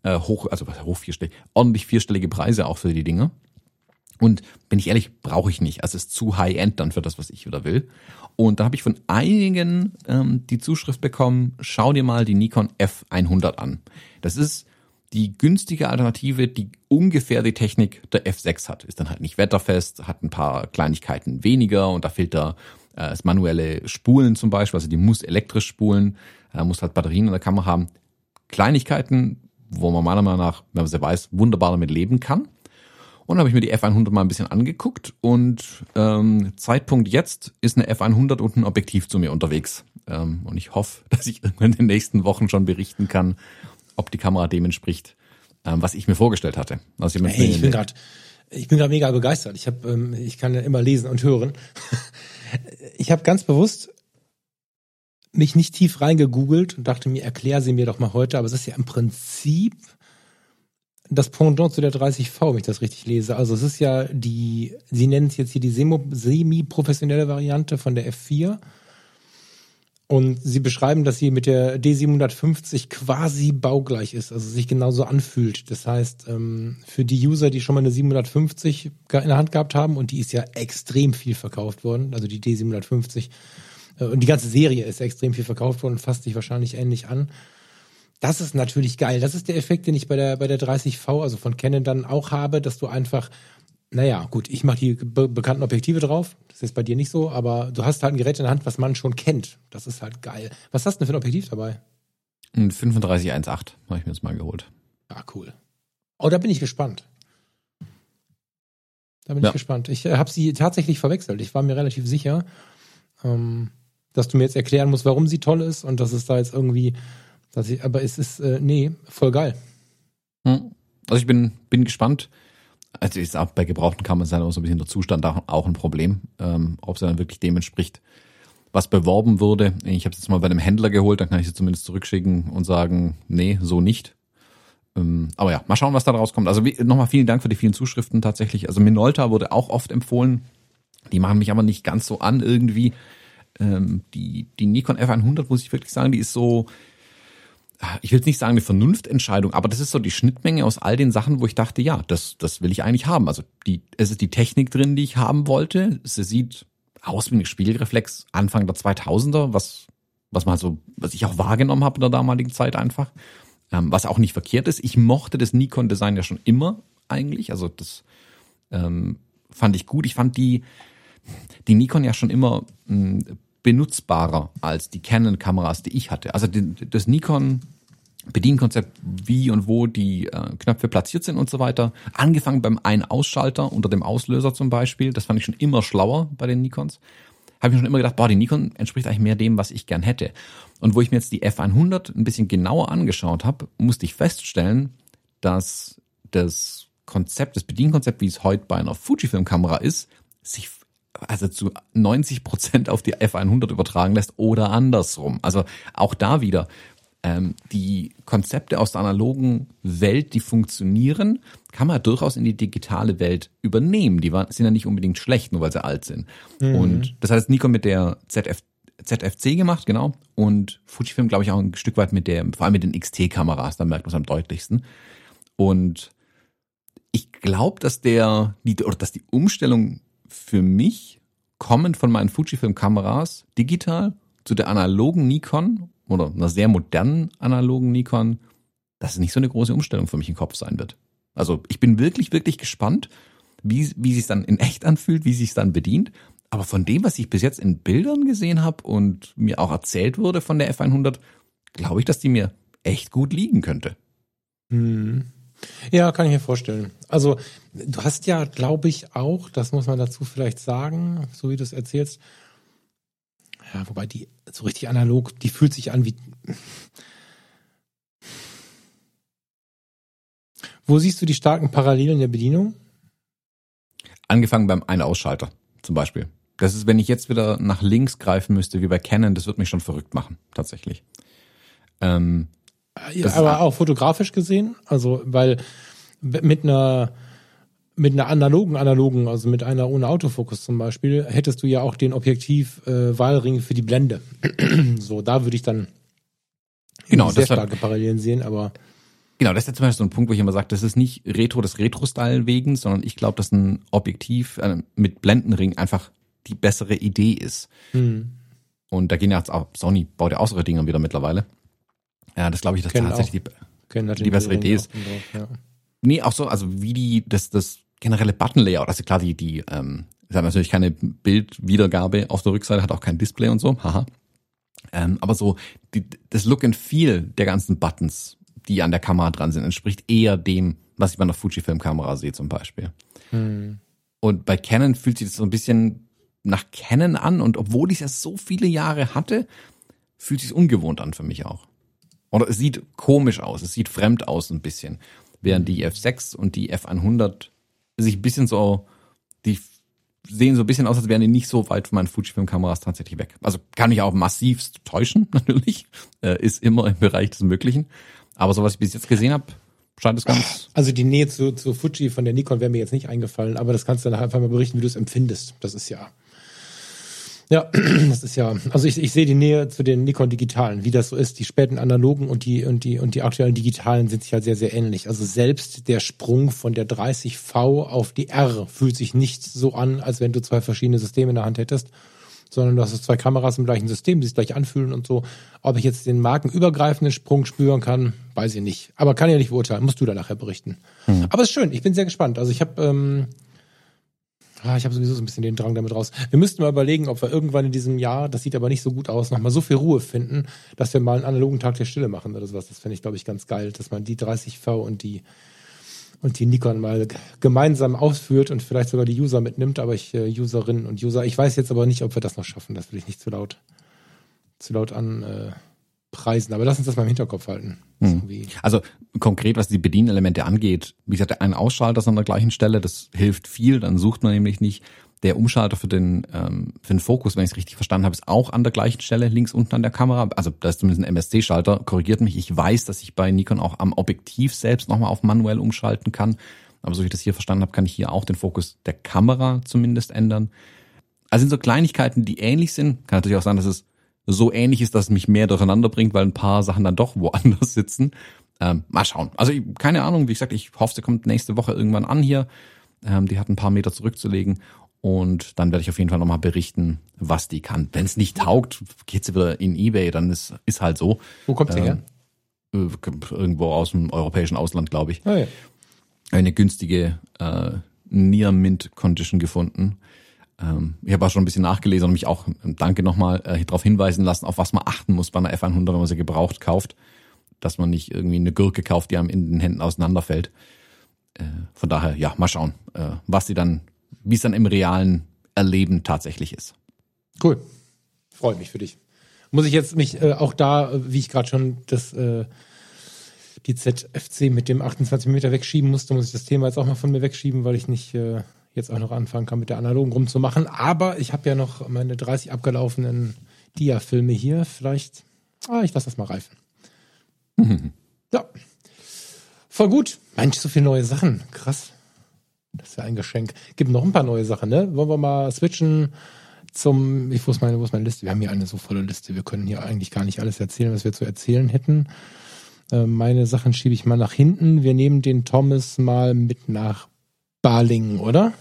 äh, hoch, also hoch vierstellig, ordentlich vierstellige Preise auch für die Dinge. Und bin ich ehrlich, brauche ich nicht. Also es ist zu High-End dann für das, was ich wieder will. Und da habe ich von einigen ähm, die Zuschrift bekommen, schau dir mal die Nikon F100 an. Das ist die günstige Alternative, die ungefähr die Technik der F6 hat. Ist dann halt nicht wetterfest, hat ein paar Kleinigkeiten weniger und da fehlt da äh, das manuelle Spulen zum Beispiel, also die muss elektrisch spulen, äh, muss halt Batterien in der Kamera haben. Kleinigkeiten, wo man meiner Meinung nach, wenn man sie weiß, wunderbar damit leben kann. Und habe ich mir die F100 mal ein bisschen angeguckt und ähm, Zeitpunkt jetzt ist eine F100 und ein Objektiv zu mir unterwegs. Ähm, und ich hoffe, dass ich irgendwann in den nächsten Wochen schon berichten kann, ob die Kamera dem entspricht, ähm, was ich mir vorgestellt hatte. Also ich, hey, ich bin gerade ich bin gerade mega begeistert. Ich habe, ähm, ich kann ja immer lesen und hören. ich habe ganz bewusst mich nicht tief reingegoogelt und dachte mir, erklär sie mir doch mal heute. Aber es ist ja im Prinzip das Pendant zu der 30V, wenn ich das richtig lese. Also es ist ja die, Sie nennen es jetzt hier die semi-professionelle Variante von der F4. Und Sie beschreiben, dass sie mit der D750 quasi baugleich ist, also sich genauso anfühlt. Das heißt, ähm, für die User, die schon mal eine 750 in der Hand gehabt haben, und die ist ja extrem viel verkauft worden, also die D750, äh, und die ganze Serie ist extrem viel verkauft worden, fasst sich wahrscheinlich ähnlich an das ist natürlich geil. Das ist der Effekt, den ich bei der, bei der 30V, also von Canon dann auch habe, dass du einfach, naja, gut, ich mache die be bekannten Objektive drauf. Das ist bei dir nicht so, aber du hast halt ein Gerät in der Hand, was man schon kennt. Das ist halt geil. Was hast du denn für ein Objektiv dabei? Ein 3518 habe ich mir jetzt mal geholt. Ah, cool. Oh, da bin ich gespannt. Da bin ja. ich gespannt. Ich äh, habe sie tatsächlich verwechselt. Ich war mir relativ sicher, ähm, dass du mir jetzt erklären musst, warum sie toll ist und dass es da jetzt irgendwie dass ich, aber es ist, äh, nee, voll geil. Hm. Also ich bin, bin gespannt. Also ist auch bei gebrauchten Kameras sein, so ein bisschen der Zustand auch ein Problem, ähm, ob es dann wirklich dem entspricht, was beworben wurde. Ich habe es jetzt mal bei einem Händler geholt, dann kann ich sie zumindest zurückschicken und sagen, nee, so nicht. Ähm, aber ja, mal schauen, was da rauskommt. Also nochmal vielen Dank für die vielen Zuschriften tatsächlich. Also Minolta wurde auch oft empfohlen. Die machen mich aber nicht ganz so an irgendwie. Ähm, die, die Nikon F100, muss ich wirklich sagen, die ist so, ich will jetzt nicht sagen eine Vernunftentscheidung, aber das ist so die Schnittmenge aus all den Sachen, wo ich dachte, ja, das, das will ich eigentlich haben. Also die, es ist die Technik drin, die ich haben wollte. Sie sieht aus wie ein Spiegelreflex Anfang der 2000er, was, was man so, was ich auch wahrgenommen habe in der damaligen Zeit einfach. Ähm, was auch nicht verkehrt ist. Ich mochte das Nikon-Design ja schon immer eigentlich. Also das ähm, fand ich gut. Ich fand die, die Nikon ja schon immer hm, benutzbarer als die Canon-Kameras, die ich hatte. Also die, das Nikon Bedienkonzept, wie und wo die äh, Knöpfe platziert sind und so weiter. Angefangen beim Ein-Ausschalter unter dem Auslöser zum Beispiel. Das fand ich schon immer schlauer bei den Nikons. Habe ich schon immer gedacht, boah, die Nikon entspricht eigentlich mehr dem, was ich gern hätte. Und wo ich mir jetzt die F100 ein bisschen genauer angeschaut habe, musste ich feststellen, dass das Konzept, das Bedienkonzept, wie es heute bei einer Fujifilm-Kamera ist, sich also zu 90 Prozent auf die F100 übertragen lässt oder andersrum. Also auch da wieder ähm, die Konzepte aus der analogen Welt, die funktionieren, kann man durchaus in die digitale Welt übernehmen. Die waren, sind ja nicht unbedingt schlecht, nur weil sie alt sind. Mhm. Und das hat jetzt Nikon mit der ZF, ZFC gemacht, genau. Und Fujifilm, glaube ich, auch ein Stück weit mit der, vor allem mit den XT-Kameras, da merkt man es am deutlichsten. Und ich glaube, dass der, die, oder dass die Umstellung für mich kommend von meinen Fujifilm-Kameras digital zu der analogen Nikon oder einer sehr modernen analogen Nikon, dass es nicht so eine große Umstellung für mich im Kopf sein wird. Also ich bin wirklich, wirklich gespannt, wie, wie sich dann in echt anfühlt, wie sich dann bedient. Aber von dem, was ich bis jetzt in Bildern gesehen habe und mir auch erzählt wurde von der F100, glaube ich, dass die mir echt gut liegen könnte. Hm. Ja, kann ich mir vorstellen. Also du hast ja, glaube ich, auch, das muss man dazu vielleicht sagen, so wie du es erzählst, ja, wobei die so richtig analog, die fühlt sich an wie. Wo siehst du die starken Parallelen der Bedienung? Angefangen beim Ein-Ausschalter zum Beispiel. Das ist, wenn ich jetzt wieder nach links greifen müsste, wie bei Canon, das wird mich schon verrückt machen, tatsächlich. Ähm, ja, aber auch fotografisch gesehen, also weil mit einer mit einer analogen analogen, also mit einer ohne Autofokus zum Beispiel, hättest du ja auch den Objektiv-Wahlring äh, für die Blende. so, da würde ich dann genau, sehr starke Parallelen sehen, aber Genau, das ist ja zum Beispiel so ein Punkt, wo ich immer sage, das ist nicht Retro des Retro-Style wegen, sondern ich glaube, dass ein Objektiv äh, mit Blendenring einfach die bessere Idee ist. Mhm. Und da gehen ja jetzt auch, Sony baut ja auch solche Dinger wieder mittlerweile. Ja, das glaube ich, dass Kennen tatsächlich auch. die, die bessere Idee ist. Drauf, ja. Nee, auch so, also wie die, das, das generelle Button-Layout, also klar, die, die, ähm, es hat natürlich keine Bildwiedergabe auf der Rückseite, hat auch kein Display und so, haha. Ähm, aber so, die, das Look and Feel der ganzen Buttons, die an der Kamera dran sind, entspricht eher dem, was ich bei einer Fujifilm-Kamera sehe zum Beispiel. Hm. Und bei Canon fühlt sich das so ein bisschen nach Canon an und obwohl ich es so viele Jahre hatte, fühlt sich ungewohnt an für mich auch. Oder es sieht komisch aus, es sieht fremd aus ein bisschen. Während die F6 und die F100 sich ein bisschen so, die sehen so ein bisschen aus, als wären die nicht so weit von meinen Fujifilm-Kameras tatsächlich weg. Also kann ich auch massivst täuschen, natürlich. Äh, ist immer im Bereich des Möglichen. Aber so was ich bis jetzt gesehen habe, scheint es ganz. Also die Nähe zu, zu Fuji von der Nikon wäre mir jetzt nicht eingefallen, aber das kannst du dann einfach mal berichten, wie du es empfindest. Das ist ja ja, das ist ja, also ich, ich sehe die Nähe zu den Nikon Digitalen, wie das so ist. Die späten analogen und die, und die, und die aktuellen Digitalen sind sich halt sehr, sehr ähnlich. Also selbst der Sprung von der 30V auf die R fühlt sich nicht so an, als wenn du zwei verschiedene Systeme in der Hand hättest, sondern du hast zwei Kameras im gleichen System, die sich gleich anfühlen und so. Ob ich jetzt den markenübergreifenden Sprung spüren kann, weiß ich nicht. Aber kann ja nicht beurteilen, musst du da nachher berichten. Hm. Aber es ist schön, ich bin sehr gespannt. Also ich habe, ähm, Ah, ich habe sowieso so ein bisschen den Drang damit raus. Wir müssten mal überlegen, ob wir irgendwann in diesem Jahr, das sieht aber nicht so gut aus, nochmal so viel Ruhe finden, dass wir mal einen analogen Tag der Stille machen oder sowas. Das fände ich, glaube ich, ganz geil, dass man die 30V und die und die Nikon mal gemeinsam ausführt und vielleicht sogar die User mitnimmt, aber ich, äh, Userinnen und User, ich weiß jetzt aber nicht, ob wir das noch schaffen. Das will ich nicht zu laut, zu laut an. Äh, preisen. Aber lass uns das mal im Hinterkopf halten. Hm. Also konkret, was die Bedienelemente angeht, wie gesagt, ein Ausschalter ist an der gleichen Stelle, das hilft viel, dann sucht man nämlich nicht. Der Umschalter für den, ähm, für den Fokus, wenn ich es richtig verstanden habe, ist auch an der gleichen Stelle, links unten an der Kamera. Also da ist zumindest ein MSC-Schalter, korrigiert mich. Ich weiß, dass ich bei Nikon auch am Objektiv selbst nochmal auf manuell umschalten kann. Aber so wie ich das hier verstanden habe, kann ich hier auch den Fokus der Kamera zumindest ändern. Also sind so Kleinigkeiten, die ähnlich sind. Kann natürlich auch sein, dass es so ähnlich ist, dass es mich mehr durcheinander bringt, weil ein paar Sachen dann doch woanders sitzen. Ähm, mal schauen. Also keine Ahnung, wie gesagt, ich hoffe, sie kommt nächste Woche irgendwann an hier. Ähm, die hat ein paar Meter zurückzulegen. Und dann werde ich auf jeden Fall nochmal berichten, was die kann. Wenn es nicht taugt, geht sie wieder in Ebay, dann ist, ist halt so. Wo kommt sie ähm, her? Irgendwo aus dem europäischen Ausland, glaube ich. Oh ja. Eine günstige äh, Near Mint Condition gefunden. Ähm, ich habe auch schon ein bisschen nachgelesen und mich auch, danke nochmal, äh, darauf hinweisen lassen, auf was man achten muss bei einer F100, wenn man sie gebraucht kauft. Dass man nicht irgendwie eine Gurke kauft, die einem in den Händen auseinanderfällt. Äh, von daher, ja, mal schauen, äh, was sie dann, wie es dann im realen Erleben tatsächlich ist. Cool. Freut mich für dich. Muss ich jetzt mich äh, auch da, wie ich gerade schon das äh, die ZFC mit dem 28 Meter wegschieben musste, muss ich das Thema jetzt auch mal von mir wegschieben, weil ich nicht äh, jetzt auch noch anfangen kann, mit der analogen rumzumachen. Aber ich habe ja noch meine 30 abgelaufenen Dia-Filme hier. Vielleicht, ah, ich lasse das mal reifen. Ja. Voll gut. Mensch, so viele neue Sachen. Krass. Das ist ja ein Geschenk. Gibt noch ein paar neue Sachen, ne? Wollen wir mal switchen zum, ich, wo ist meine, wo ist meine Liste? Wir haben hier eine so volle Liste. Wir können hier eigentlich gar nicht alles erzählen, was wir zu erzählen hätten. Äh, meine Sachen schiebe ich mal nach hinten. Wir nehmen den Thomas mal mit nach Balingen, oder?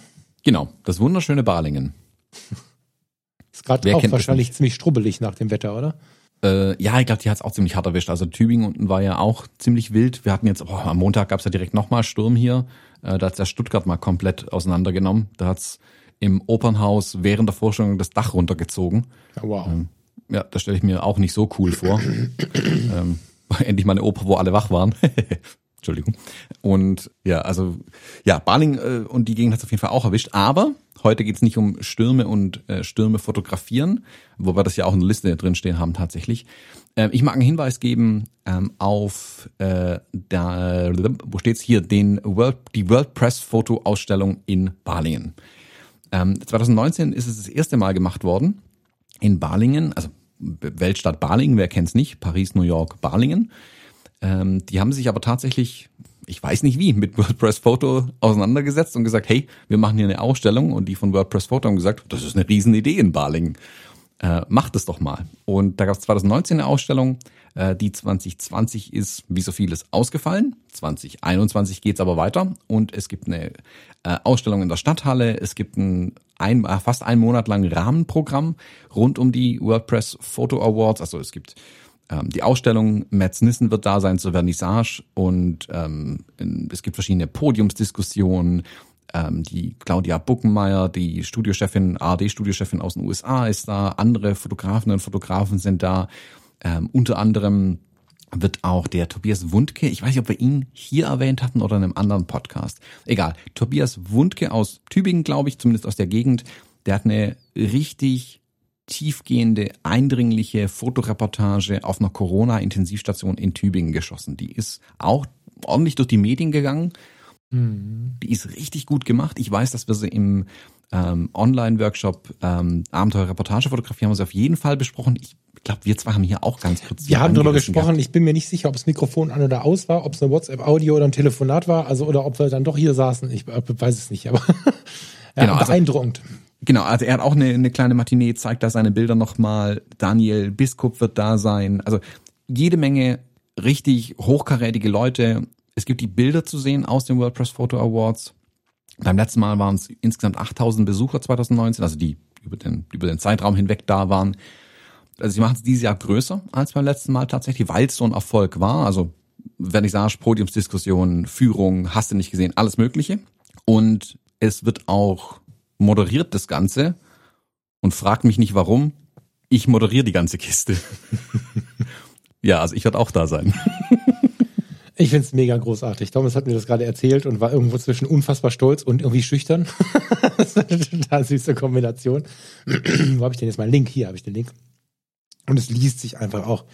Genau, das wunderschöne Balingen. Ist gerade auch wahrscheinlich ziemlich strubbelig nach dem Wetter, oder? Äh, ja, ich glaube, die hat es auch ziemlich hart erwischt. Also Tübingen unten war ja auch ziemlich wild. Wir hatten jetzt, oh, am Montag gab es ja direkt nochmal Sturm hier. Äh, da hat der Stuttgart mal komplett auseinandergenommen. Da hat's im Opernhaus während der Vorstellung das Dach runtergezogen. Wow. Ähm, ja, das stelle ich mir auch nicht so cool vor. ähm, endlich mal eine Oper, wo alle wach waren. Entschuldigung. Und ja, also ja, Baling äh, und die Gegend hat es auf jeden Fall auch erwischt. Aber heute geht es nicht um Stürme und äh, Stürme fotografieren, wo wir das ja auch in der Liste drinstehen haben tatsächlich. Ähm, ich mag einen Hinweis geben ähm, auf äh, da, wo steht's hier, den World, die WordPress Fotoausstellung in Balingen. Ähm, 2019 ist es das erste Mal gemacht worden in Balingen, also Weltstadt Balingen, wer kennt's nicht, Paris, New York, Balingen. Ähm, die haben sich aber tatsächlich, ich weiß nicht wie, mit WordPress Photo auseinandergesetzt und gesagt, hey, wir machen hier eine Ausstellung und die von WordPress Photo haben gesagt, das ist eine Riesenidee in Balingen. Äh, macht es doch mal. Und da gab es 2019 eine Ausstellung, äh, die 2020 ist wie so vieles ausgefallen. 2021 geht's aber weiter und es gibt eine äh, Ausstellung in der Stadthalle. Es gibt ein, ein fast ein Monat lang Rahmenprogramm rund um die WordPress Photo Awards. Also es gibt ähm, die Ausstellung, Metz Nissen wird da sein zur Vernissage und ähm, es gibt verschiedene Podiumsdiskussionen. Ähm, die Claudia Buckenmeier, die Studiochefin, ARD-Studiochefin aus den USA ist da, andere Fotografen und Fotografen sind da. Ähm, unter anderem wird auch der Tobias Wundke, ich weiß nicht, ob wir ihn hier erwähnt hatten oder in einem anderen Podcast. Egal, Tobias Wundke aus Tübingen, glaube ich, zumindest aus der Gegend, der hat eine richtig tiefgehende, eindringliche Fotoreportage auf einer Corona-Intensivstation in Tübingen geschossen. Die ist auch ordentlich durch die Medien gegangen. Mhm. Die ist richtig gut gemacht. Ich weiß, dass wir sie im ähm, Online-Workshop ähm, Abenteuer-Reportage-Fotografie haben wir sie auf jeden Fall besprochen. Ich glaube, wir zwei haben hier auch ganz kurz. Wir haben darüber gesprochen. Gehabt. Ich bin mir nicht sicher, ob das Mikrofon an oder aus war, ob es eine WhatsApp-Audio oder ein Telefonat war, also oder ob wir dann doch hier saßen. Ich weiß es nicht, aber ja, genau, also beeindruckend. Also, Genau, also er hat auch eine, eine kleine Matinee, zeigt da seine Bilder nochmal. Daniel Biskup wird da sein. Also jede Menge richtig hochkarätige Leute. Es gibt die Bilder zu sehen aus den WordPress Photo Awards. Beim letzten Mal waren es insgesamt 8000 Besucher 2019, also die über den, über den Zeitraum hinweg da waren. Also sie machen es dieses Jahr größer als beim letzten Mal tatsächlich, weil es so ein Erfolg war. Also Vernissage, Podiumsdiskussion, Führung, hast du nicht gesehen, alles Mögliche. Und es wird auch moderiert das Ganze und fragt mich nicht warum. Ich moderiere die ganze Kiste. ja, also ich werde auch da sein. Ich find's mega großartig. Thomas hat mir das gerade erzählt und war irgendwo zwischen unfassbar stolz und irgendwie schüchtern. das ist eine total süße Kombination. Wo habe ich denn jetzt meinen Link? Hier habe ich den Link. Und es liest sich einfach auch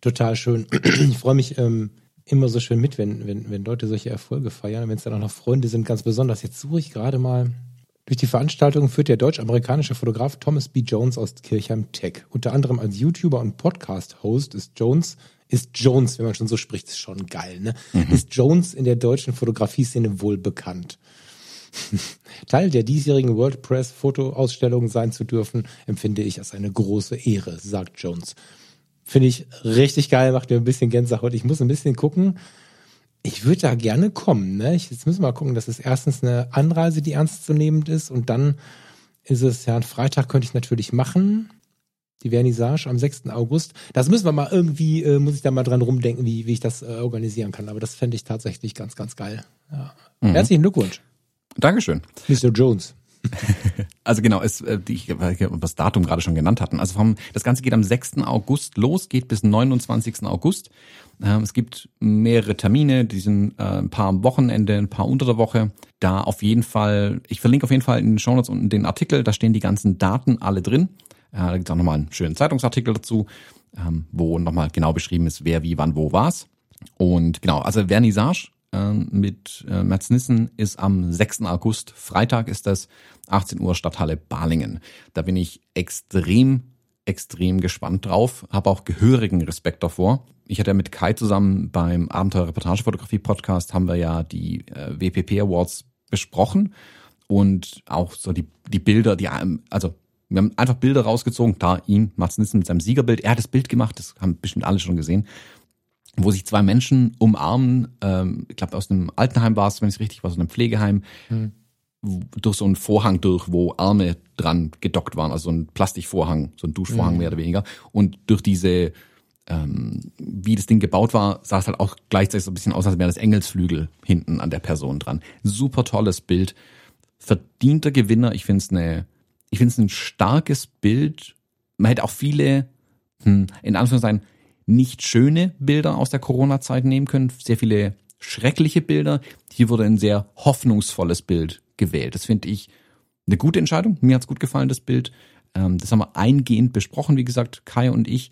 total schön. ich freue mich ähm, immer so schön mit, wenn, wenn, wenn Leute solche Erfolge feiern. Wenn es dann auch noch Freunde sind, ganz besonders. Jetzt suche ich gerade mal durch die Veranstaltung führt der deutsch-amerikanische Fotograf Thomas B. Jones aus Kirchheim Tech. Unter anderem als YouTuber und Podcast-Host ist Jones, ist Jones, wenn man schon so spricht, ist schon geil, ne? Mhm. Ist Jones in der deutschen Fotografie-Szene wohl bekannt. Teil der diesjährigen WordPress-Fotoausstellung sein zu dürfen, empfinde ich als eine große Ehre, sagt Jones. Finde ich richtig geil, macht mir ein bisschen Gänsehaut. Ich muss ein bisschen gucken, ich würde da gerne kommen. Ne? Ich, jetzt müssen wir mal gucken, dass es erstens eine Anreise, die ernstzunehmend ist und dann ist es ja ein Freitag könnte ich natürlich machen. Die Vernissage am 6. August. Das müssen wir mal irgendwie, äh, muss ich da mal dran rumdenken, wie, wie ich das äh, organisieren kann. Aber das fände ich tatsächlich ganz, ganz geil. Ja. Mhm. Herzlichen Glückwunsch. Dankeschön. Mr. Jones. Also genau, es, äh, die, das Datum gerade schon genannt hatten. Also vom, das Ganze geht am 6. August los, geht bis 29. August. Ähm, es gibt mehrere Termine, die sind äh, ein paar am Wochenende, ein paar unter der Woche. Da auf jeden Fall, ich verlinke auf jeden Fall in den Show Notes unten den Artikel, da stehen die ganzen Daten alle drin. Äh, da gibt es auch nochmal einen schönen Zeitungsartikel dazu, ähm, wo nochmal genau beschrieben ist, wer, wie, wann, wo, was. Und genau, also Vernissage mit äh, Merz Nissen ist am 6. August, Freitag ist das, 18 Uhr Stadthalle Balingen. Da bin ich extrem, extrem gespannt drauf, habe auch gehörigen Respekt davor. ich hatte ja mit Kai zusammen beim Abenteuer-Reportage-Fotografie-Podcast haben wir ja die äh, WPP Awards besprochen und auch so die, die Bilder, die, also wir haben einfach Bilder rausgezogen, da ihn, Mats Nissen mit seinem Siegerbild, er hat das Bild gemacht, das haben bestimmt alle schon gesehen, wo sich zwei Menschen umarmen, ähm, ich glaube aus einem Altenheim war es, wenn ich es richtig war, aus einem Pflegeheim, hm. durch so einen Vorhang durch, wo Arme dran gedockt waren, also so ein Plastikvorhang, so ein Duschvorhang hm. mehr oder weniger. Und durch diese ähm, wie das Ding gebaut war, sah es halt auch gleichzeitig so ein bisschen aus, als wäre das Engelsflügel hinten an der Person dran. Super tolles Bild. Verdienter Gewinner. Ich finde es eine, ich finde es ein starkes Bild. Man hätte auch viele, hm, in Anführungszeichen, nicht schöne Bilder aus der Corona-Zeit nehmen können. Sehr viele schreckliche Bilder. Hier wurde ein sehr hoffnungsvolles Bild gewählt. Das finde ich eine gute Entscheidung. Mir hat's gut gefallen, das Bild. Ähm, das haben wir eingehend besprochen, wie gesagt, Kai und ich.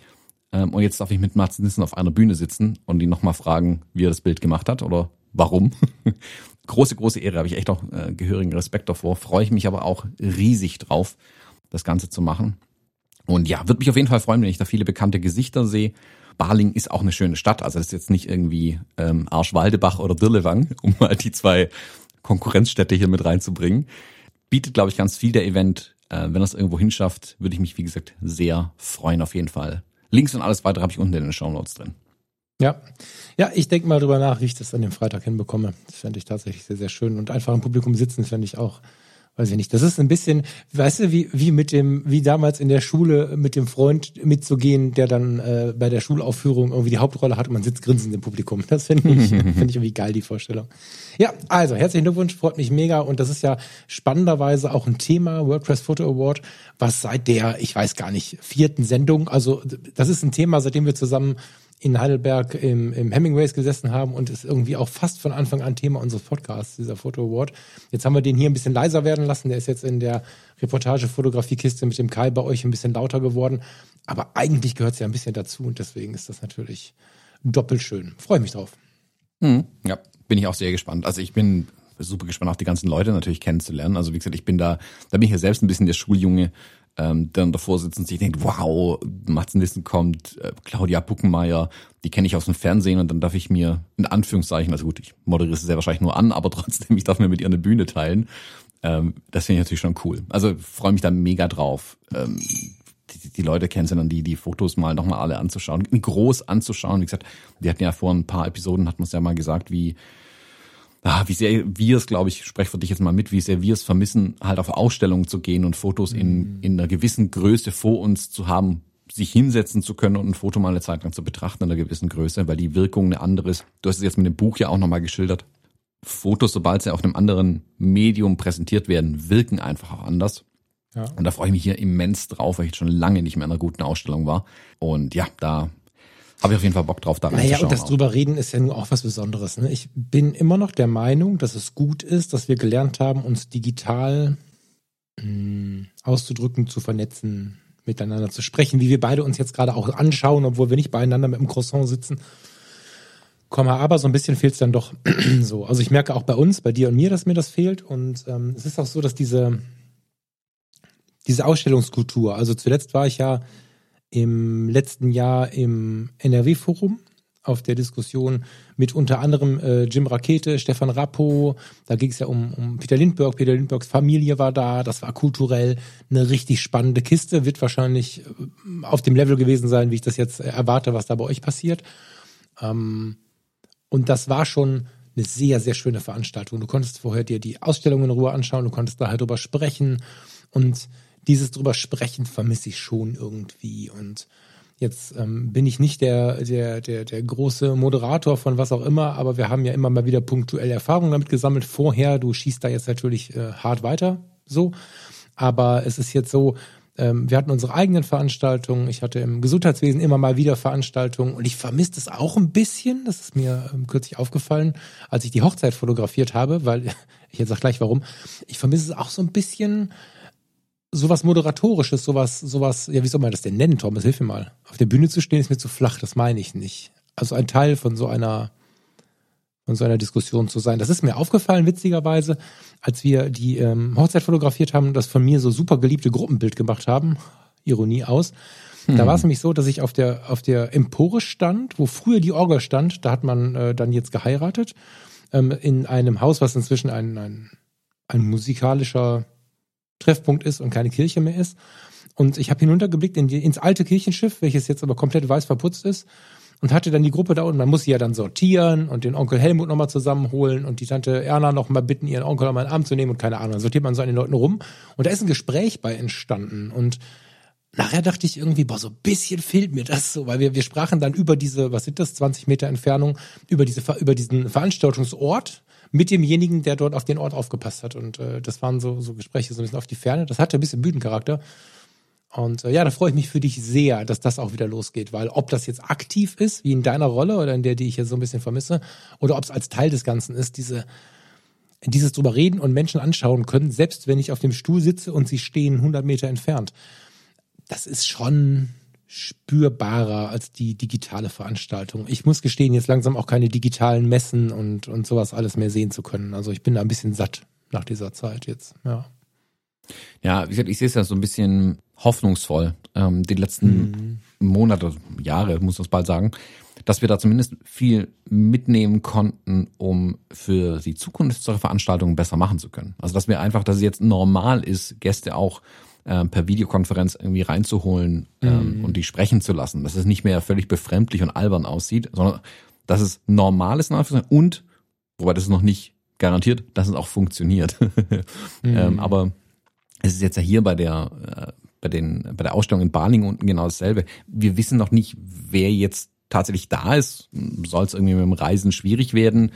Ähm, und jetzt darf ich mit Mats Nissen auf einer Bühne sitzen und ihn nochmal fragen, wie er das Bild gemacht hat oder warum. große, große Ehre, habe ich echt auch äh, gehörigen Respekt davor. Freue ich mich aber auch riesig drauf, das Ganze zu machen. Und ja, würde mich auf jeden Fall freuen, wenn ich da viele bekannte Gesichter sehe. Barling ist auch eine schöne Stadt, also das ist jetzt nicht irgendwie ähm, Arschwaldebach oder Dirlewang, um mal die zwei Konkurrenzstädte hier mit reinzubringen. Bietet, glaube ich, ganz viel der Event. Äh, wenn das irgendwo hinschafft, würde ich mich, wie gesagt, sehr freuen auf jeden Fall. Links und alles weitere habe ich unten in den Show Notes drin. Ja, ja, ich denke mal drüber nach, wie ich das an dem Freitag hinbekomme. Das fände ich tatsächlich sehr, sehr schön. Und einfach im Publikum sitzen, fände ich auch, weiß ich nicht. Das ist ein bisschen, weißt du, wie, wie mit dem, wie damals in der Schule mit dem Freund mitzugehen, der dann äh, bei der Schulaufführung irgendwie die Hauptrolle hat und man sitzt grinsend im Publikum. Das finde ich, finde ich irgendwie geil, die Vorstellung. Ja, also herzlichen Glückwunsch, freut mich mega. Und das ist ja spannenderweise auch ein Thema, WordPress Photo Award, was seit der, ich weiß gar nicht, vierten Sendung, also das ist ein Thema, seitdem wir zusammen in Heidelberg im, im Hemingways gesessen haben und ist irgendwie auch fast von Anfang an Thema unseres Podcasts, dieser Photo Award. Jetzt haben wir den hier ein bisschen leiser werden lassen. Der ist jetzt in der Reportage Fotografiekiste mit dem Kai bei euch ein bisschen lauter geworden. Aber eigentlich gehört es ja ein bisschen dazu und deswegen ist das natürlich doppelt schön. Freue mich drauf. Hm, ja, bin ich auch sehr gespannt. Also ich bin super gespannt, auch die ganzen Leute natürlich kennenzulernen. Also wie gesagt, ich bin da, da bin ich ja selbst ein bisschen der Schuljunge, ähm, dann davor sitzen und sich denkt, wow, Mats Nissen kommt, äh, Claudia Buckenmeier, die kenne ich aus dem Fernsehen und dann darf ich mir, in Anführungszeichen, also gut, ich moderiere es sehr wahrscheinlich nur an, aber trotzdem, ich darf mir mit ihr eine Bühne teilen. Ähm, das finde ich natürlich schon cool. Also freue mich da mega drauf. Ähm, die, die Leute kennenzulernen, die die Fotos mal nochmal alle anzuschauen, groß anzuschauen. Wie gesagt, wir hatten ja vor ein paar Episoden, hat man es ja mal gesagt, wie ah, wie sehr wir es, glaube ich, spreche für dich jetzt mal mit, wie sehr wir es vermissen, halt auf Ausstellungen zu gehen und Fotos in, mhm. in einer gewissen Größe vor uns zu haben, sich hinsetzen zu können und ein Foto mal eine Zeit lang zu betrachten in einer gewissen Größe, weil die Wirkung eine andere ist. Du hast es jetzt mit dem Buch ja auch nochmal geschildert. Fotos, sobald sie auf einem anderen Medium präsentiert werden, wirken einfach auch anders. Ja. Und da freue ich mich hier immens drauf, weil ich schon lange nicht mehr in einer guten Ausstellung war. Und ja, da habe ich auf jeden Fall Bock drauf, da Naja, und das auch. drüber reden ist ja nur auch was Besonderes. Ne? Ich bin immer noch der Meinung, dass es gut ist, dass wir gelernt haben, uns digital mh, hm, auszudrücken, zu vernetzen, miteinander zu sprechen, wie wir beide uns jetzt gerade auch anschauen, obwohl wir nicht beieinander mit dem Croissant sitzen. Komma, aber so ein bisschen fehlt es dann doch so. Also ich merke auch bei uns, bei dir und mir, dass mir das fehlt. Und ähm, es ist auch so, dass diese, diese Ausstellungskultur, also zuletzt war ich ja im letzten Jahr im NRW-Forum auf der Diskussion mit unter anderem äh, Jim Rakete, Stefan Rappo. Da ging es ja um, um Peter Lindbergh. Peter Lindberghs Familie war da. Das war kulturell eine richtig spannende Kiste. Wird wahrscheinlich äh, auf dem Level gewesen sein, wie ich das jetzt erwarte, was da bei euch passiert. Ähm, und das war schon eine sehr, sehr schöne Veranstaltung. Du konntest vorher dir die Ausstellung in Ruhe anschauen, du konntest da halt drüber sprechen und dieses drüber sprechen vermisse ich schon irgendwie. Und jetzt ähm, bin ich nicht der, der, der, der große Moderator von was auch immer, aber wir haben ja immer mal wieder punktuelle Erfahrungen damit gesammelt. Vorher, du schießt da jetzt natürlich äh, hart weiter, so. Aber es ist jetzt so, ähm, wir hatten unsere eigenen Veranstaltungen. Ich hatte im Gesundheitswesen immer mal wieder Veranstaltungen und ich vermisse das auch ein bisschen. Das ist mir ähm, kürzlich aufgefallen, als ich die Hochzeit fotografiert habe, weil ich jetzt sag gleich warum. Ich vermisse es auch so ein bisschen sowas Moderatorisches, sowas, sowas, ja, wie soll man das denn nennen, Thomas? Hilf mir mal. Auf der Bühne zu stehen ist mir zu flach, das meine ich nicht. Also ein Teil von so einer, von so einer Diskussion zu sein. Das ist mir aufgefallen, witzigerweise, als wir die ähm, Hochzeit fotografiert haben, das von mir so super geliebte Gruppenbild gemacht haben. Ironie aus. Da war es nämlich so, dass ich auf der, auf der Empore stand, wo früher die Orgel stand, da hat man äh, dann jetzt geheiratet, ähm, in einem Haus, was inzwischen ein, ein, ein musikalischer Treffpunkt ist und keine Kirche mehr ist. Und ich habe hinuntergeblickt in die, ins alte Kirchenschiff, welches jetzt aber komplett weiß verputzt ist und hatte dann die Gruppe da unten. Man muss sie ja dann sortieren und den Onkel Helmut nochmal zusammenholen und die Tante Erna nochmal bitten, ihren Onkel nochmal in den Arm zu nehmen und keine Ahnung. Dann sortiert man so an den Leuten rum. Und da ist ein Gespräch bei entstanden. Und nachher dachte ich irgendwie, boah, so ein bisschen fehlt mir das so, weil wir, wir sprachen dann über diese, was sind das, 20 Meter Entfernung, über diese, über diesen Veranstaltungsort mit demjenigen, der dort auf den Ort aufgepasst hat. Und äh, das waren so, so Gespräche so ein bisschen auf die Ferne. Das hatte ein bisschen Bühnencharakter. Und äh, ja, da freue ich mich für dich sehr, dass das auch wieder losgeht, weil ob das jetzt aktiv ist, wie in deiner Rolle oder in der, die ich jetzt so ein bisschen vermisse, oder ob es als Teil des Ganzen ist, diese dieses drüber reden und Menschen anschauen können, selbst wenn ich auf dem Stuhl sitze und sie stehen 100 Meter entfernt. Das ist schon spürbarer als die digitale Veranstaltung. Ich muss gestehen, jetzt langsam auch keine digitalen Messen und, und sowas alles mehr sehen zu können. Also ich bin da ein bisschen satt nach dieser Zeit jetzt, ja. Ja, wie gesagt, ich sehe es ja so ein bisschen hoffnungsvoll, ähm, die letzten mhm. Monate, Jahre, muss man bald sagen, dass wir da zumindest viel mitnehmen konnten, um für die Zukunft solche Veranstaltungen besser machen zu können. Also dass wir einfach, dass es jetzt normal ist, Gäste auch äh, per Videokonferenz irgendwie reinzuholen ähm, mhm. und die sprechen zu lassen. Dass es nicht mehr völlig befremdlich und albern aussieht, sondern dass es normal ist und, wobei das ist noch nicht garantiert, dass es auch funktioniert. mhm. ähm, aber es ist jetzt ja hier bei der äh, bei den bei der Ausstellung in Balingen unten genau dasselbe. Wir wissen noch nicht, wer jetzt tatsächlich da ist. Soll es irgendwie mit dem Reisen schwierig werden,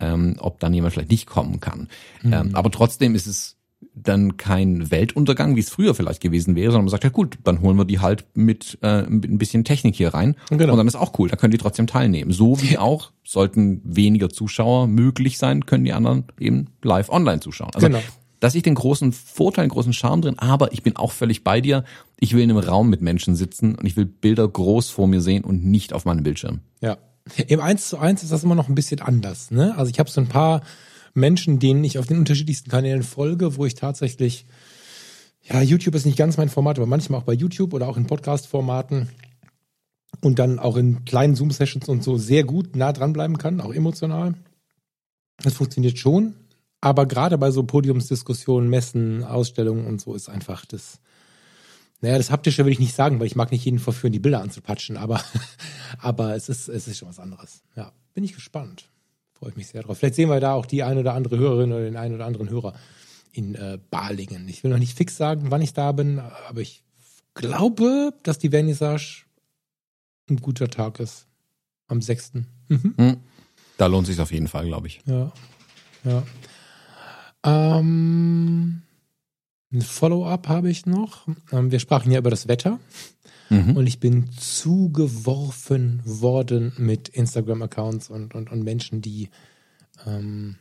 ähm, ob dann jemand vielleicht nicht kommen kann. Mhm. Ähm, aber trotzdem ist es dann kein Weltuntergang, wie es früher vielleicht gewesen wäre, sondern man sagt, ja gut, dann holen wir die halt mit, äh, mit ein bisschen Technik hier rein. Genau. Und dann ist auch cool, da können die trotzdem teilnehmen. So wie auch, sollten weniger Zuschauer möglich sein, können die anderen eben live online zuschauen. Also genau da sehe ich den großen Vorteil, den großen Charme drin, aber ich bin auch völlig bei dir. Ich will in einem Raum mit Menschen sitzen und ich will Bilder groß vor mir sehen und nicht auf meinem Bildschirm. Ja. Im 1 zu 1 ist das immer noch ein bisschen anders. Ne? Also ich habe so ein paar Menschen, denen ich auf den unterschiedlichsten Kanälen folge, wo ich tatsächlich, ja, YouTube ist nicht ganz mein Format, aber manchmal auch bei YouTube oder auch in Podcast-Formaten und dann auch in kleinen Zoom-Sessions und so sehr gut nah dranbleiben kann, auch emotional. Das funktioniert schon. Aber gerade bei so Podiumsdiskussionen, Messen, Ausstellungen und so ist einfach das, naja, das Haptische will ich nicht sagen, weil ich mag nicht jeden verführen, die Bilder anzupatschen, aber, aber es ist, es ist schon was anderes. Ja, bin ich gespannt. Freue ich mich sehr drauf. Vielleicht sehen wir da auch die eine oder andere Hörerin oder den einen oder anderen Hörer in äh, Balingen. Ich will noch nicht fix sagen, wann ich da bin, aber ich glaube, dass die Vernissage ein guter Tag ist. Am 6. Mhm. Hm. Da lohnt sich auf jeden Fall, glaube ich. Ja. Ja. Ähm, ein Follow-up habe ich noch. Ähm, wir sprachen ja über das Wetter. Mhm. Und ich bin zugeworfen worden mit Instagram-Accounts und, und, und Menschen, die ähm,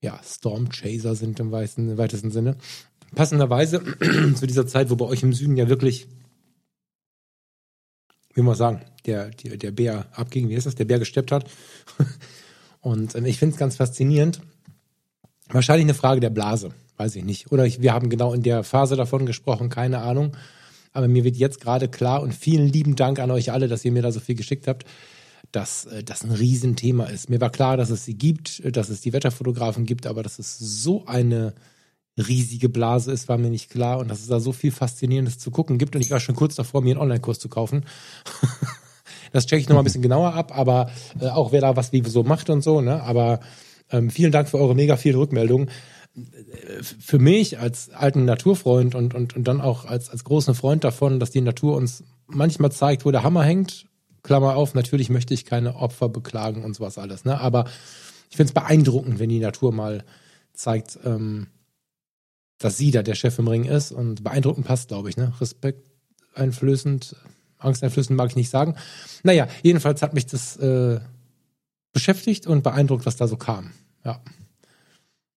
ja, Stormchaser sind im, weitesten, im weitesten Sinne. Passenderweise zu dieser Zeit, wo bei euch im Süden ja wirklich, wie man sagen, der, der, der Bär abging, wie ist das, der Bär gesteppt hat. Und ähm, ich finde es ganz faszinierend, Wahrscheinlich eine Frage der Blase, weiß ich nicht. Oder ich, wir haben genau in der Phase davon gesprochen, keine Ahnung. Aber mir wird jetzt gerade klar und vielen lieben Dank an euch alle, dass ihr mir da so viel geschickt habt, dass äh, das ein Riesenthema ist. Mir war klar, dass es sie gibt, dass es die Wetterfotografen gibt, aber dass es so eine riesige Blase ist, war mir nicht klar und dass es da so viel Faszinierendes zu gucken gibt. Und ich war schon kurz davor, mir einen Online-Kurs zu kaufen. das checke ich noch mal ein bisschen genauer ab, aber äh, auch wer da was wie so macht und so, ne? Aber ähm, vielen Dank für eure mega viele Rückmeldungen. Für mich als alten Naturfreund und, und, und dann auch als, als großen Freund davon, dass die Natur uns manchmal zeigt, wo der Hammer hängt, Klammer auf, natürlich möchte ich keine Opfer beklagen und sowas alles, ne? Aber ich finde es beeindruckend, wenn die Natur mal zeigt, ähm, dass sie da der Chef im Ring ist und beeindruckend passt, glaube ich, ne? Respekt einflößend, angsteinflößend mag ich nicht sagen. Naja, jedenfalls hat mich das äh, beschäftigt und beeindruckt, was da so kam. Ja.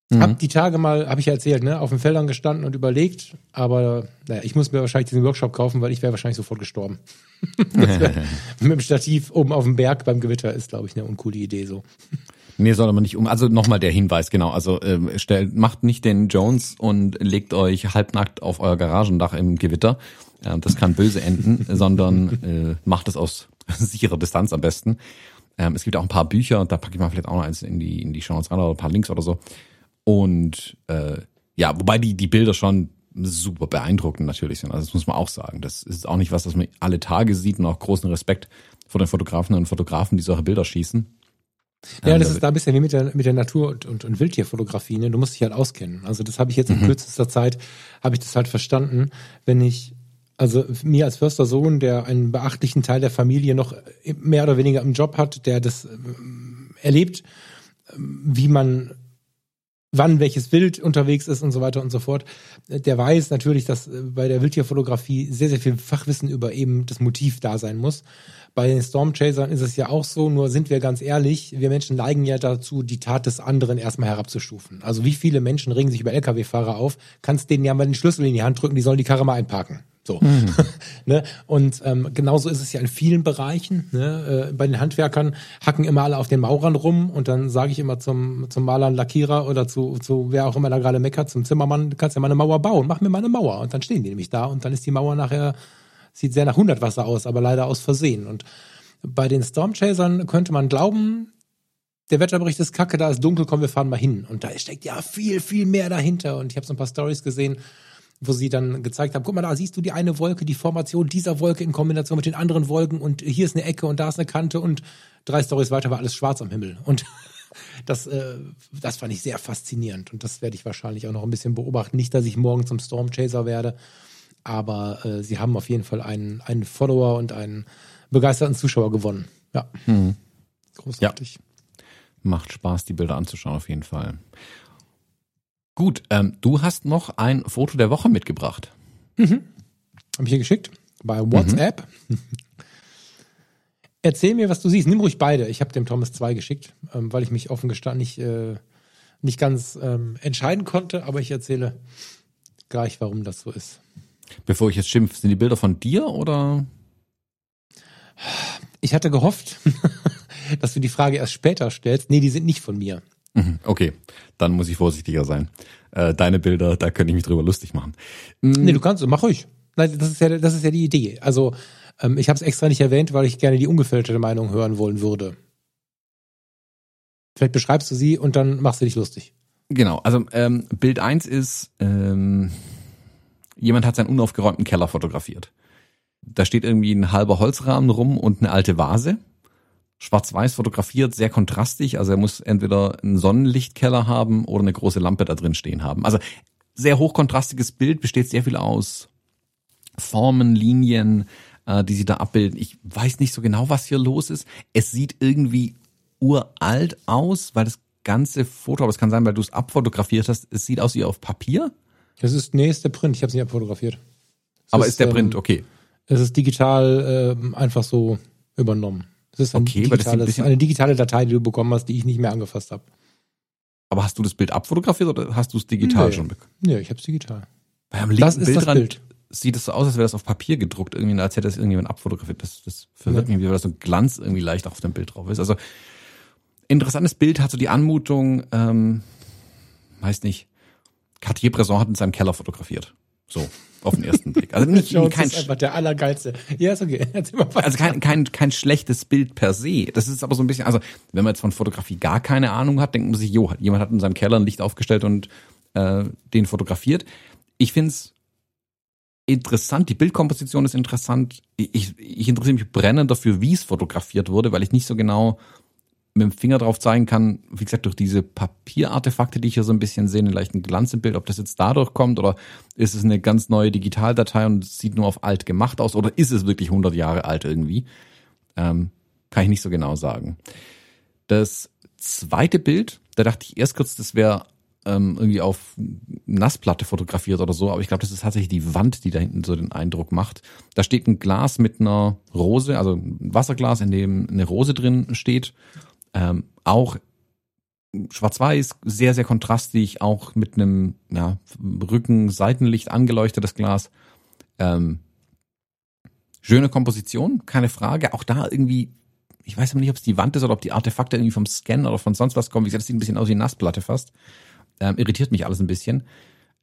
Mhm. Hab die Tage mal, habe ich ja erzählt, ne, auf den Feldern gestanden und überlegt, aber naja, ich muss mir wahrscheinlich diesen Workshop kaufen, weil ich wäre wahrscheinlich sofort gestorben. wär, mit dem Stativ oben auf dem Berg beim Gewitter ist, glaube ich, eine uncoole Idee so. Nee, soll aber nicht um. Also nochmal der Hinweis, genau. Also ähm, stellt, macht nicht den Jones und legt euch halbnackt auf euer Garagendach im Gewitter. Ähm, das kann böse enden, sondern äh, macht es aus sicherer Distanz am besten. Ähm, es gibt auch ein paar Bücher, da packe ich mal vielleicht auch noch eins in die, in die Show rein oder ein paar Links oder so. Und äh, ja, wobei die, die Bilder schon super beeindruckend natürlich sind. Also das muss man auch sagen. Das ist auch nicht was, was man alle Tage sieht und auch großen Respekt vor den Fotografen und Fotografen, die solche Bilder schießen. Ja, ähm, das ist da ein bisschen wie mit der, mit der Natur- und, und, und Wildtierfotografie. Ne? Du musst dich halt auskennen. Also das habe ich jetzt in mhm. kürzester Zeit, habe ich das halt verstanden. Wenn ich, also mir als Förster Sohn, der einen beachtlichen Teil der Familie noch mehr oder weniger im Job hat, der das ähm, erlebt, ähm, wie man wann welches Wild unterwegs ist und so weiter und so fort. Der weiß natürlich, dass äh, bei der Wildtierfotografie sehr, sehr viel Fachwissen über eben das Motiv da sein muss. Bei den Stormchasern ist es ja auch so, nur sind wir ganz ehrlich, wir Menschen neigen ja dazu, die Tat des anderen erstmal herabzustufen. Also wie viele Menschen regen sich über Lkw-Fahrer auf, kannst denen ja mal den Schlüssel in die Hand drücken, die sollen die Karre mal einparken. So. Mhm. ne? Und ähm, genauso ist es ja in vielen Bereichen. Ne? Äh, bei den Handwerkern hacken immer alle auf den Maurern rum und dann sage ich immer zum, zum Maler, Lackierer oder zu, zu wer auch immer da gerade meckert, zum Zimmermann, du kannst ja mal eine Mauer bauen, mach mir mal eine Mauer. Und dann stehen die nämlich da und dann ist die Mauer nachher, sieht sehr nach Hundertwasser aus, aber leider aus Versehen. Und bei den Stormchasern könnte man glauben, der Wetterbericht ist kacke, da ist dunkel, komm, wir fahren mal hin. Und da steckt ja viel, viel mehr dahinter. Und ich habe so ein paar Stories gesehen, wo sie dann gezeigt haben, guck mal, da siehst du die eine Wolke, die Formation dieser Wolke in Kombination mit den anderen Wolken und hier ist eine Ecke und da ist eine Kante und drei Stories weiter war alles schwarz am Himmel. Und das, äh, das fand ich sehr faszinierend und das werde ich wahrscheinlich auch noch ein bisschen beobachten. Nicht, dass ich morgen zum Stormchaser werde, aber äh, sie haben auf jeden Fall einen, einen Follower und einen begeisterten Zuschauer gewonnen. Ja. Mhm. Großartig. Ja. Macht Spaß, die Bilder anzuschauen, auf jeden Fall. Gut, ähm, du hast noch ein Foto der Woche mitgebracht. Mhm. Habe ich hier geschickt bei WhatsApp. Mhm. Erzähl mir, was du siehst. Nimm ruhig beide. Ich habe dem Thomas zwei geschickt, ähm, weil ich mich offen gestanden nicht, äh, nicht ganz ähm, entscheiden konnte, aber ich erzähle gleich, warum das so ist. Bevor ich jetzt schimpf, sind die Bilder von dir oder? Ich hatte gehofft, dass du die Frage erst später stellst. Nee, die sind nicht von mir. Mhm, okay, dann muss ich vorsichtiger sein. Äh, deine Bilder, da könnte ich mich drüber lustig machen. Mhm. Nee, du kannst, mach ruhig. Nein, das ist ja, das ist ja die Idee. Also ähm, ich habe es extra nicht erwähnt, weil ich gerne die ungefilterte Meinung hören wollen würde. Vielleicht beschreibst du sie und dann machst du dich lustig. Genau, also ähm, Bild eins ist, ähm, jemand hat seinen unaufgeräumten Keller fotografiert. Da steht irgendwie ein halber Holzrahmen rum und eine alte Vase schwarz-weiß fotografiert, sehr kontrastig. Also er muss entweder einen Sonnenlichtkeller haben oder eine große Lampe da drin stehen haben. Also sehr hochkontrastiges Bild, besteht sehr viel aus Formen, Linien, äh, die sie da abbilden. Ich weiß nicht so genau, was hier los ist. Es sieht irgendwie uralt aus, weil das ganze Foto, aber es kann sein, weil du es abfotografiert hast, es sieht aus wie auf Papier. Das ist, nee, ist der Print, ich habe es nicht abfotografiert. Es aber ist, ist der Print, ähm, okay. Es ist digital äh, einfach so übernommen. Das ist ein okay, digitales, eine digitale Datei, die du bekommen hast, die ich nicht mehr angefasst habe. Aber hast du das Bild abfotografiert oder hast du es digital nee. schon bekommen? Nee, ich habe es digital. Weil am das ist das Bild. sieht es so aus, als wäre das auf Papier gedruckt, irgendwie, als hätte das irgendjemand abfotografiert. Das, das verwirrt nee. mich, weil das so ein Glanz irgendwie leicht auf dem Bild drauf ist. Also interessantes Bild, hat so die Anmutung, ähm, weiß nicht, Cartier-Bresson hat in seinem Keller fotografiert. So auf den ersten Blick. Also nicht Jones kein ist einfach der allergeilste. Ja, ist okay. Also kein, kein, kein schlechtes Bild per se. Das ist aber so ein bisschen, also wenn man jetzt von Fotografie gar keine Ahnung hat, denkt man sich, jo, jemand hat in seinem Keller ein Licht aufgestellt und äh, den fotografiert. Ich find's interessant, die Bildkomposition ist interessant. Ich, ich interessiere mich brennend dafür, wie es fotografiert wurde, weil ich nicht so genau mit dem Finger drauf zeigen kann, wie gesagt, durch diese Papierartefakte, die ich hier so ein bisschen sehe, einen leichten Glanz im Bild, ob das jetzt dadurch kommt oder ist es eine ganz neue Digitaldatei und sieht nur auf alt gemacht aus oder ist es wirklich 100 Jahre alt irgendwie? Ähm, kann ich nicht so genau sagen. Das zweite Bild, da dachte ich erst kurz, das wäre ähm, irgendwie auf Nassplatte fotografiert oder so, aber ich glaube, das ist tatsächlich die Wand, die da hinten so den Eindruck macht. Da steht ein Glas mit einer Rose, also ein Wasserglas, in dem eine Rose drin steht ähm, auch schwarz-weiß, sehr, sehr kontrastig, auch mit einem ja, Rücken-Seitenlicht angeleuchtetes Glas. Ähm, schöne Komposition, keine Frage. Auch da irgendwie, ich weiß aber nicht, ob es die Wand ist oder ob die Artefakte irgendwie vom Scan oder von sonst was kommen. Wie gesagt, das sieht ein bisschen aus wie eine Nassplatte fast. Ähm, irritiert mich alles ein bisschen.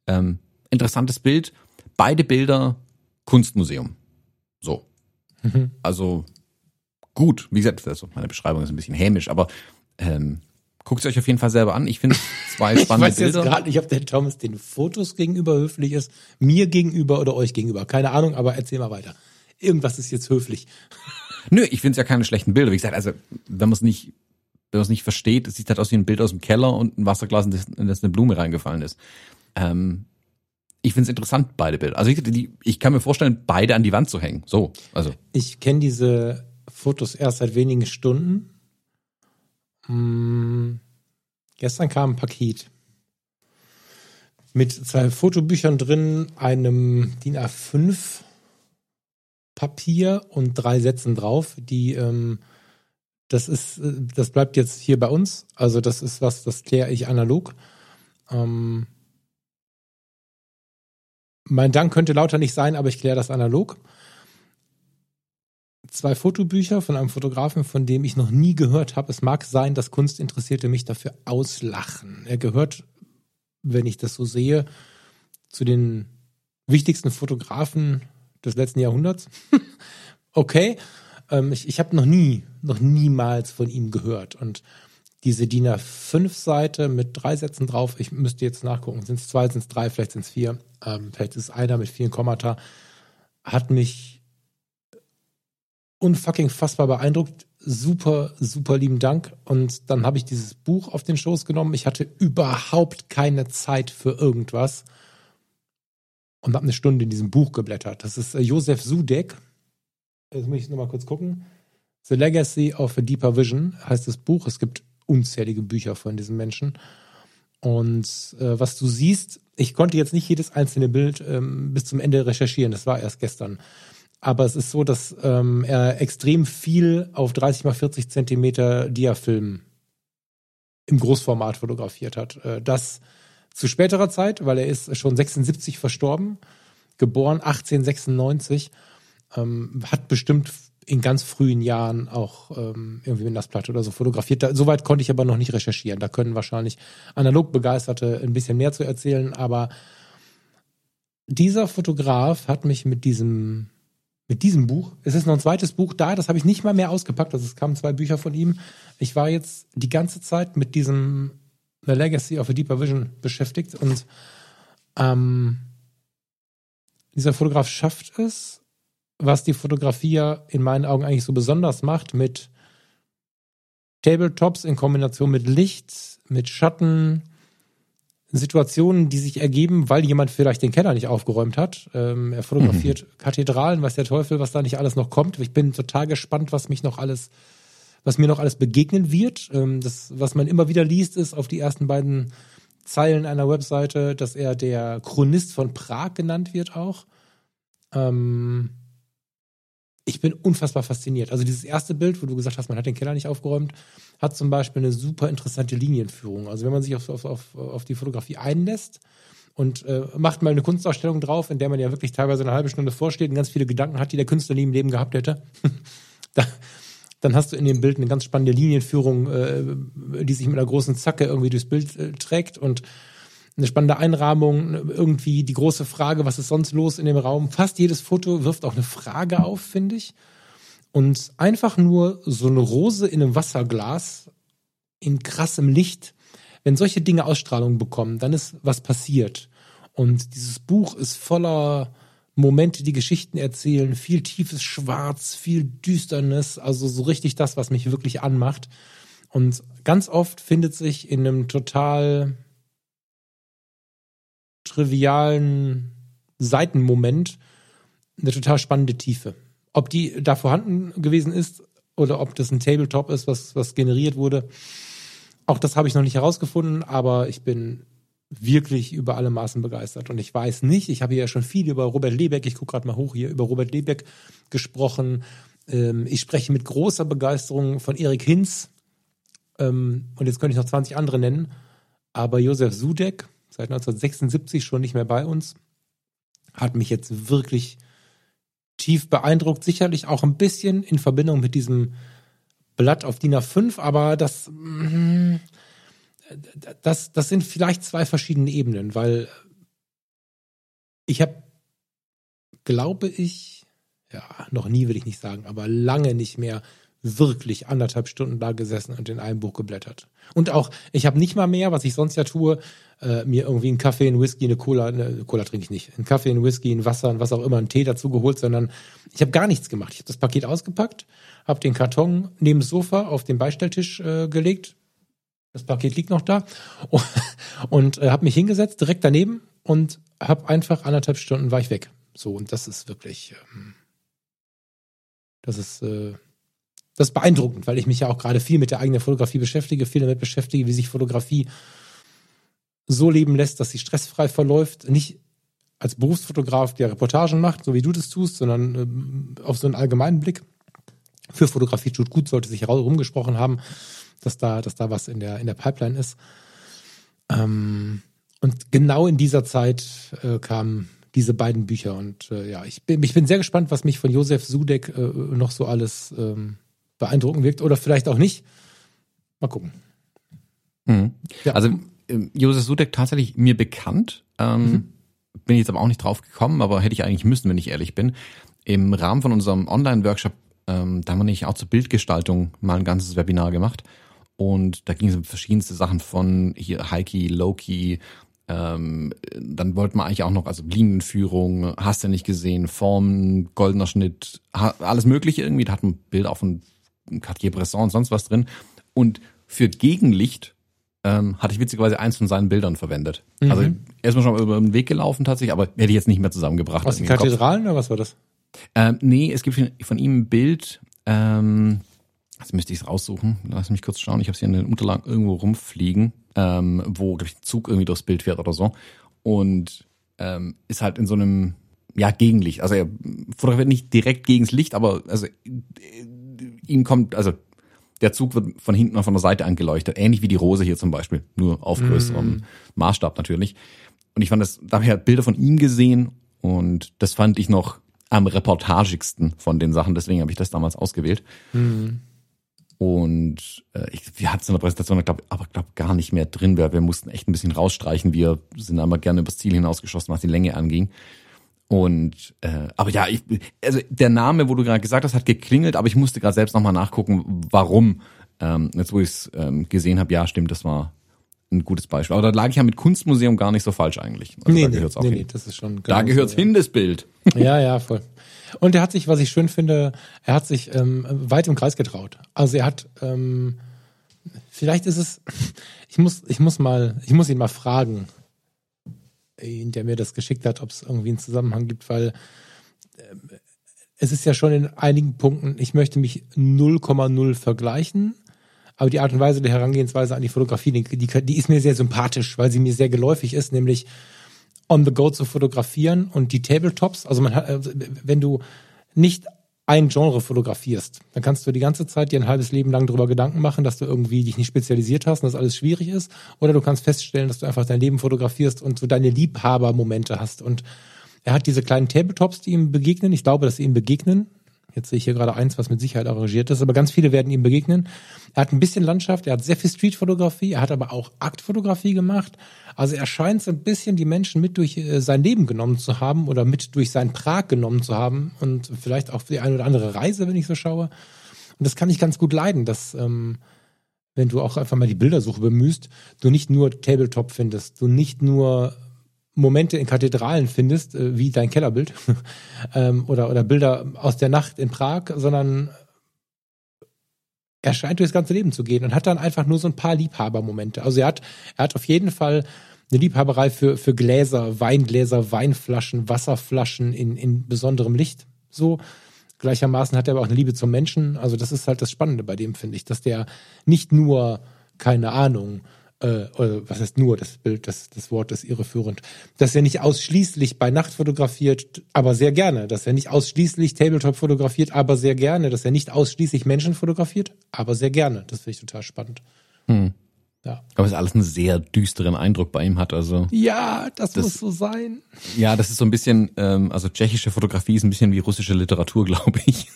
Ähm, interessantes Bild. Beide Bilder Kunstmuseum. So. Mhm. Also gut, wie gesagt, also meine Beschreibung ist ein bisschen hämisch, aber ähm, guckt es euch auf jeden Fall selber an. Ich finde zwei spannende ich weiß Bilder. jetzt gerade nicht, ob der Thomas den Fotos gegenüber höflich ist, mir gegenüber oder euch gegenüber. Keine Ahnung, aber erzähl mal weiter. Irgendwas ist jetzt höflich. Nö, ich finde es ja keine schlechten Bilder. Wie gesagt, also wenn man es nicht, wenn man es nicht versteht, es sieht halt aus wie ein Bild aus dem Keller und ein Wasserglas, in das, in das eine Blume reingefallen ist. Ähm, ich finde es interessant, beide Bilder. Also ich, die, ich kann mir vorstellen, beide an die Wand zu hängen. So, also. Ich kenne diese Fotos erst seit wenigen Stunden. Hm, gestern kam ein Paket mit zwei Fotobüchern drin, einem DIN A5 Papier und drei Sätzen drauf, die ähm, das ist, das bleibt jetzt hier bei uns. Also das ist was, das kläre ich analog. Ähm, mein Dank könnte lauter nicht sein, aber ich kläre das analog. Zwei Fotobücher von einem Fotografen, von dem ich noch nie gehört habe. Es mag sein, dass Kunstinteressierte mich dafür auslachen. Er gehört, wenn ich das so sehe, zu den wichtigsten Fotografen des letzten Jahrhunderts. okay, ähm, ich, ich habe noch nie, noch niemals von ihm gehört. Und diese DIN A5-Seite mit drei Sätzen drauf. Ich müsste jetzt nachgucken. Sind es zwei, sind es drei, vielleicht sind es vier. Ähm, vielleicht ist es einer mit vielen Kommata. Hat mich unfucking fassbar beeindruckt. Super, super lieben Dank. Und dann habe ich dieses Buch auf den Schoß genommen. Ich hatte überhaupt keine Zeit für irgendwas. Und habe eine Stunde in diesem Buch geblättert. Das ist äh, Josef Sudek. Jetzt muss ich nochmal kurz gucken. The Legacy of a Deeper Vision heißt das Buch. Es gibt unzählige Bücher von diesen Menschen. Und äh, was du siehst, ich konnte jetzt nicht jedes einzelne Bild ähm, bis zum Ende recherchieren, das war erst gestern. Aber es ist so, dass ähm, er extrem viel auf 30 mal 40 Zentimeter Diafilm im Großformat fotografiert hat. Äh, das zu späterer Zeit, weil er ist schon 76 verstorben, geboren 1896, ähm, hat bestimmt in ganz frühen Jahren auch ähm, irgendwie mit Nassplatte oder so fotografiert. Da, soweit konnte ich aber noch nicht recherchieren. Da können wahrscheinlich analog Begeisterte ein bisschen mehr zu erzählen. Aber dieser Fotograf hat mich mit diesem mit diesem Buch, es ist noch ein zweites Buch da, das habe ich nicht mal mehr ausgepackt, also es kamen zwei Bücher von ihm. Ich war jetzt die ganze Zeit mit diesem The Legacy of a Deeper Vision beschäftigt und ähm, dieser Fotograf schafft es, was die Fotografie ja in meinen Augen eigentlich so besonders macht, mit Tabletops in Kombination mit Licht, mit Schatten, Situationen, die sich ergeben, weil jemand vielleicht den Keller nicht aufgeräumt hat. Ähm, er fotografiert mhm. Kathedralen, weiß der Teufel, was da nicht alles noch kommt. Ich bin total gespannt, was mich noch alles, was mir noch alles begegnen wird. Ähm, das, was man immer wieder liest, ist auf die ersten beiden Zeilen einer Webseite, dass er der Chronist von Prag genannt wird auch. Ähm, ich bin unfassbar fasziniert. Also dieses erste Bild, wo du gesagt hast, man hat den Keller nicht aufgeräumt, hat zum Beispiel eine super interessante Linienführung. Also wenn man sich auf, auf, auf, auf die Fotografie einlässt und äh, macht mal eine Kunstausstellung drauf, in der man ja wirklich teilweise eine halbe Stunde vorsteht und ganz viele Gedanken hat, die der Künstler nie im Leben gehabt hätte, da, dann hast du in dem Bild eine ganz spannende Linienführung, äh, die sich mit einer großen Zacke irgendwie durchs Bild äh, trägt und eine spannende Einrahmung, irgendwie die große Frage, was ist sonst los in dem Raum. Fast jedes Foto wirft auch eine Frage auf, finde ich. Und einfach nur so eine Rose in einem Wasserglas in krassem Licht, wenn solche Dinge Ausstrahlung bekommen, dann ist was passiert. Und dieses Buch ist voller Momente, die Geschichten erzählen, viel tiefes Schwarz, viel Düsternis, also so richtig das, was mich wirklich anmacht. Und ganz oft findet sich in einem total trivialen Seitenmoment eine total spannende Tiefe. Ob die da vorhanden gewesen ist oder ob das ein Tabletop ist, was, was generiert wurde, auch das habe ich noch nicht herausgefunden, aber ich bin wirklich über alle Maßen begeistert. Und ich weiß nicht, ich habe ja schon viel über Robert Lebeck, ich gucke gerade mal hoch hier, über Robert Lebeck gesprochen. Ähm, ich spreche mit großer Begeisterung von Erik Hinz. Ähm, und jetzt könnte ich noch 20 andere nennen. Aber Josef Sudek, seit 1976 schon nicht mehr bei uns. Hat mich jetzt wirklich tief beeindruckt. Sicherlich auch ein bisschen in Verbindung mit diesem Blatt auf DIN A5, aber das, mm, das, das sind vielleicht zwei verschiedene Ebenen, weil ich habe glaube ich, ja, noch nie will ich nicht sagen, aber lange nicht mehr wirklich anderthalb Stunden da gesessen und in einem Buch geblättert. Und auch, ich habe nicht mal mehr, was ich sonst ja tue, äh, mir irgendwie einen Kaffee, einen Whisky, eine Cola, eine Cola trinke ich nicht, einen Kaffee, einen Whisky, ein Wasser, und was auch immer, einen Tee dazu geholt, sondern ich habe gar nichts gemacht. Ich habe das Paket ausgepackt, habe den Karton neben das Sofa auf den Beistelltisch äh, gelegt. Das Paket liegt noch da und, und äh, habe mich hingesetzt direkt daneben und habe einfach anderthalb Stunden war ich weg. So und das ist wirklich, ähm, das ist äh, das ist beeindruckend, weil ich mich ja auch gerade viel mit der eigenen Fotografie beschäftige, viel damit beschäftige, wie sich Fotografie so leben lässt, dass sie stressfrei verläuft. Nicht als Berufsfotograf, der Reportagen macht, so wie du das tust, sondern äh, auf so einen allgemeinen Blick. Für Fotografie tut gut, sollte sich herumgesprochen haben, dass da, dass da was in der, in der Pipeline ist. Ähm, und genau in dieser Zeit äh, kamen diese beiden Bücher. Und äh, ja, ich bin, ich bin sehr gespannt, was mich von Josef Sudek äh, noch so alles ähm, beeindruckend wirkt oder vielleicht auch nicht. Mal gucken. Mhm. Ja. Also Josef Sudek tatsächlich mir bekannt. Ähm, mhm. Bin jetzt aber auch nicht drauf gekommen, aber hätte ich eigentlich müssen, wenn ich ehrlich bin. Im Rahmen von unserem Online-Workshop, ähm, da haben wir nicht auch zur Bildgestaltung mal ein ganzes Webinar gemacht. Und da ging es um verschiedenste Sachen von hier Heiki, Loki, ähm, dann wollten wir eigentlich auch noch, also Linienführung, hast du nicht gesehen, Formen, goldener Schnitt, alles mögliche irgendwie. Da hat ein Bild auch von Cartier-Bresson und sonst was drin. Und für Gegenlicht ähm, hatte ich witzigerweise eins von seinen Bildern verwendet. Mhm. Also erstmal schon über den Weg gelaufen tatsächlich, aber hätte ich jetzt nicht mehr zusammengebracht. Aus den Kathedralen oder was war das? Ähm, nee, es gibt von ihm ein Bild, ähm, jetzt müsste ich es raussuchen, lass mich kurz schauen, ich habe es hier in den Unterlagen irgendwo rumfliegen, ähm, wo, glaube ich, ein Zug irgendwie durchs Bild fährt oder so. Und ähm, ist halt in so einem, ja, Gegenlicht. Also er fotografiert nicht direkt gegens Licht, aber also ihm kommt, also der Zug wird von hinten und von der Seite angeleuchtet, ähnlich wie die Rose hier zum Beispiel, nur auf größerem mm. Maßstab natürlich. Und ich fand das, da habe ich halt Bilder von ihm gesehen und das fand ich noch am reportagigsten von den Sachen, deswegen habe ich das damals ausgewählt. Mm. Und äh, ich, wir hatten es in der Präsentation, glaub, aber glaube gar nicht mehr drin, weil wir mussten echt ein bisschen rausstreichen. Wir sind einmal gerne übers Ziel hinausgeschossen, was die Länge anging. Und äh, aber ja, ich, also der Name, wo du gerade gesagt hast, hat geklingelt, aber ich musste gerade selbst nochmal nachgucken, warum. Ähm, jetzt wo ich es ähm, gesehen habe, ja, stimmt, das war ein gutes Beispiel. Aber da lag ich ja mit Kunstmuseum gar nicht so falsch eigentlich. Also nee, da gehört's nee, auch nee, hin. nee, das ist schon. Da gehört's so, hin, das Bild. Ja, ja, voll. Und er hat sich, was ich schön finde, er hat sich ähm, weit im Kreis getraut. Also er hat, ähm, vielleicht ist es, ich muss, ich muss mal, ich muss ihn mal fragen, der mir das geschickt hat, ob es irgendwie einen Zusammenhang gibt, weil äh, es ist ja schon in einigen Punkten, ich möchte mich 0,0 vergleichen, aber die Art und Weise der Herangehensweise an die Fotografie, die, die, die ist mir sehr sympathisch, weil sie mir sehr geläufig ist, nämlich on the go zu fotografieren und die Tabletops, also man hat, äh, wenn du nicht ein Genre fotografierst, dann kannst du die ganze Zeit dir ein halbes Leben lang darüber Gedanken machen, dass du irgendwie dich nicht spezialisiert hast und dass alles schwierig ist. Oder du kannst feststellen, dass du einfach dein Leben fotografierst und so deine Liebhabermomente hast. Und er hat diese kleinen Tabletops, die ihm begegnen. Ich glaube, dass sie ihm begegnen. Jetzt sehe ich hier gerade eins, was mit Sicherheit arrangiert ist, aber ganz viele werden ihm begegnen. Er hat ein bisschen Landschaft, er hat sehr viel Streetfotografie, er hat aber auch Aktfotografie gemacht. Also er scheint so ein bisschen die Menschen mit durch äh, sein Leben genommen zu haben oder mit durch sein Prag genommen zu haben und vielleicht auch für die eine oder andere Reise, wenn ich so schaue. Und das kann ich ganz gut leiden, dass ähm, wenn du auch einfach mal die Bildersuche bemühst, du nicht nur Tabletop findest, du nicht nur Momente in Kathedralen findest, äh, wie dein Kellerbild, ähm, oder, oder Bilder aus der Nacht in Prag, sondern er scheint durchs ganze Leben zu gehen und hat dann einfach nur so ein paar Liebhabermomente. Also er hat, er hat auf jeden Fall eine Liebhaberei für, für Gläser, Weingläser, Weinflaschen, Wasserflaschen in, in besonderem Licht. So. Gleichermaßen hat er aber auch eine Liebe zum Menschen. Also das ist halt das Spannende bei dem, finde ich, dass der nicht nur, keine Ahnung, äh, was heißt nur, das Bild, das, das Wort ist irreführend, dass er nicht ausschließlich bei Nacht fotografiert, aber sehr gerne, dass er nicht ausschließlich Tabletop fotografiert, aber sehr gerne, dass er nicht ausschließlich Menschen fotografiert, aber sehr gerne. Das finde ich total spannend. Hm. Ja. Aber es alles einen sehr düsteren Eindruck bei ihm hat. Also ja, das, das, muss so sein. Ja, das ist so ein bisschen, ähm, also tschechische Fotografie ist ein bisschen wie russische Literatur, glaube ich.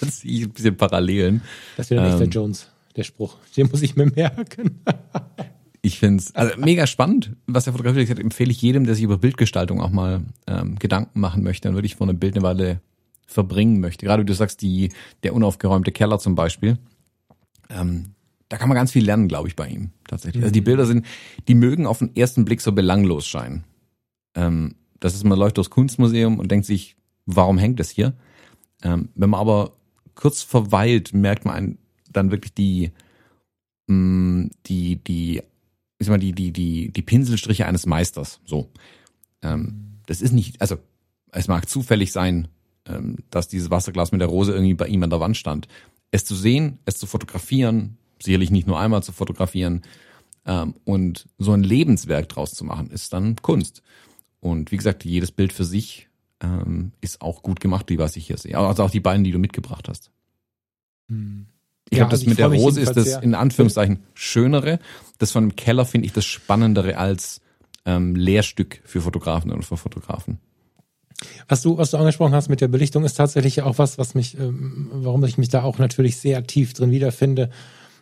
das sehe ich ein bisschen Parallelen. Das wäre ähm, nicht der Jones, der Spruch. Den muss ich mir merken. Ich finde es also mega spannend, was der Fotograf gesagt hat. Empfehle ich jedem, der sich über Bildgestaltung auch mal ähm, Gedanken machen möchte und wirklich vor einem Bild eine Weile verbringen möchte. Gerade wie du sagst, die, der unaufgeräumte Keller zum Beispiel. Ähm, da kann man ganz viel lernen, glaube ich, bei ihm tatsächlich. Also die Bilder sind, die mögen auf den ersten Blick so belanglos scheinen. Ähm, das ist, man läuft durchs Kunstmuseum und denkt sich, warum hängt das hier? Ähm, wenn man aber kurz verweilt, merkt man dann wirklich die, mh, mm, die, die, ich sag mal, die, die, die, die Pinselstriche eines Meisters. So. Ähm, das ist nicht, also es mag zufällig sein, ähm, dass dieses Wasserglas mit der Rose irgendwie bei ihm an der Wand stand. Es zu sehen, es zu fotografieren, sicherlich nicht nur einmal zu fotografieren ähm, und so ein Lebenswerk draus zu machen, ist dann Kunst. Und wie gesagt, jedes Bild für sich ähm, ist auch gut gemacht, wie was ich hier sehe. Also auch die beiden, die du mitgebracht hast. Hm. Ich ja, glaube, das also mit der Rose ist das in Anführungszeichen schönere. Das von dem Keller finde ich das spannendere als ähm, Lehrstück für Fotografen oder für Fotografen. Was du, was du angesprochen hast mit der Belichtung, ist tatsächlich auch was, was mich, ähm, warum ich mich da auch natürlich sehr tief drin wiederfinde.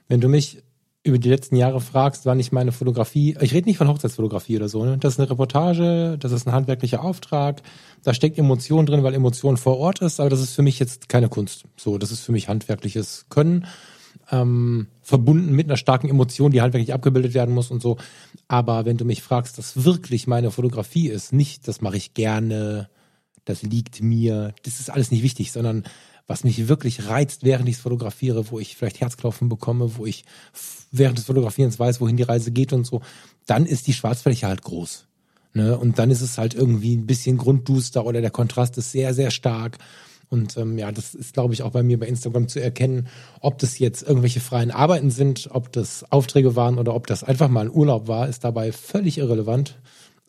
Wenn du mich über die letzten Jahre fragst, wann ich meine Fotografie, ich rede nicht von Hochzeitsfotografie oder so, ne? Das ist eine Reportage, das ist ein handwerklicher Auftrag, da steckt Emotion drin, weil Emotion vor Ort ist, aber das ist für mich jetzt keine Kunst. So, das ist für mich handwerkliches Können, ähm, verbunden mit einer starken Emotion, die handwerklich abgebildet werden muss und so. Aber wenn du mich fragst, das wirklich meine Fotografie ist, nicht, das mache ich gerne, das liegt mir, das ist alles nicht wichtig, sondern was mich wirklich reizt, während ich es fotografiere, wo ich vielleicht Herzklopfen bekomme, wo ich während des Fotografierens weiß, wohin die Reise geht und so, dann ist die Schwarzfläche halt groß. Ne? Und dann ist es halt irgendwie ein bisschen grundduster oder der Kontrast ist sehr, sehr stark. Und ähm, ja, das ist, glaube ich, auch bei mir bei Instagram zu erkennen, ob das jetzt irgendwelche freien Arbeiten sind, ob das Aufträge waren oder ob das einfach mal ein Urlaub war, ist dabei völlig irrelevant.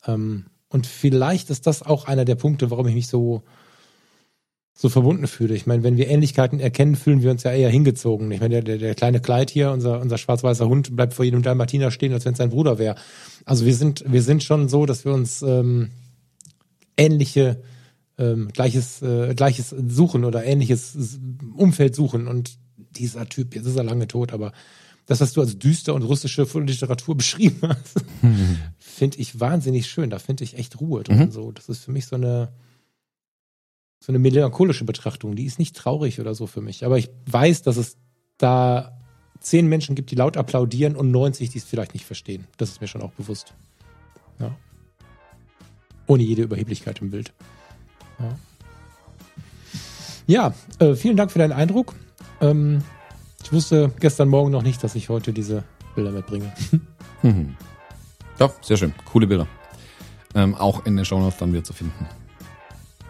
Ähm, und vielleicht ist das auch einer der Punkte, warum ich mich so so verbunden fühle. Ich meine, wenn wir Ähnlichkeiten erkennen, fühlen wir uns ja eher hingezogen. Ich meine, der, der, der kleine Kleid hier, unser, unser schwarz-weißer Hund, bleibt vor jedem Dalmatiner stehen, als wenn es sein Bruder wäre. Also wir sind, wir sind schon so, dass wir uns ähm, ähnliche, ähm, gleiches, äh, gleiches suchen oder ähnliches Umfeld suchen. Und dieser Typ, jetzt ist er lange tot, aber das, was du als düster und russische Literatur beschrieben hast, mhm. finde ich wahnsinnig schön. Da finde ich echt Ruhe drin. Mhm. So, das ist für mich so eine so eine melancholische Betrachtung. Die ist nicht traurig oder so für mich. Aber ich weiß, dass es da zehn Menschen gibt, die laut applaudieren und 90, die es vielleicht nicht verstehen. Das ist mir schon auch bewusst. Ja. Ohne jede Überheblichkeit im Bild. Ja, ja äh, vielen Dank für deinen Eindruck. Ähm, ich wusste gestern Morgen noch nicht, dass ich heute diese Bilder mitbringe. Mhm. Ja, sehr schön. Coole Bilder. Ähm, auch in den Show Notes dann wieder zu finden.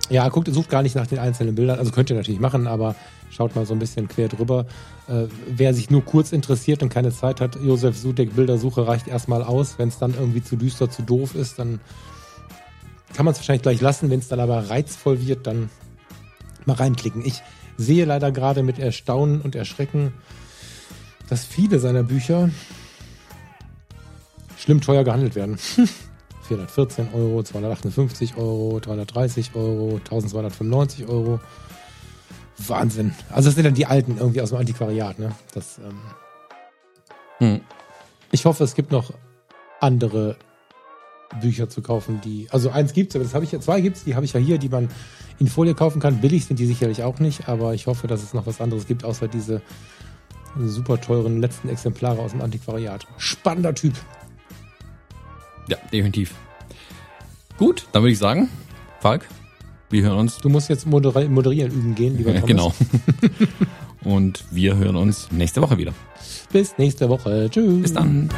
Ja, guckt, sucht gar nicht nach den einzelnen Bildern. Also könnt ihr natürlich machen, aber schaut mal so ein bisschen quer drüber. Äh, wer sich nur kurz interessiert und keine Zeit hat, Josef Sutek Bildersuche reicht erstmal aus. Wenn es dann irgendwie zu düster, zu doof ist, dann kann man es wahrscheinlich gleich lassen. Wenn es dann aber reizvoll wird, dann mal reinklicken. Ich sehe leider gerade mit Erstaunen und Erschrecken, dass viele seiner Bücher schlimm teuer gehandelt werden. 414 Euro, 258 Euro, 330 Euro, 1295 Euro. Wahnsinn. Also das sind dann die alten irgendwie aus dem Antiquariat, ne? Das, ähm hm. Ich hoffe, es gibt noch andere Bücher zu kaufen, die. Also eins gibt's, aber das habe ich ja, zwei gibt's, die habe ich ja hier, die man in Folie kaufen kann. Billig sind die sicherlich auch nicht, aber ich hoffe, dass es noch was anderes gibt, außer diese super teuren letzten Exemplare aus dem Antiquariat. Spannender Typ. Ja, definitiv. Gut, dann würde ich sagen, Falk, wir hören uns. Du musst jetzt moderi moderieren üben gehen, lieber Thomas. Genau. Und wir hören uns nächste Woche wieder. Bis nächste Woche. Tschüss. Bis dann.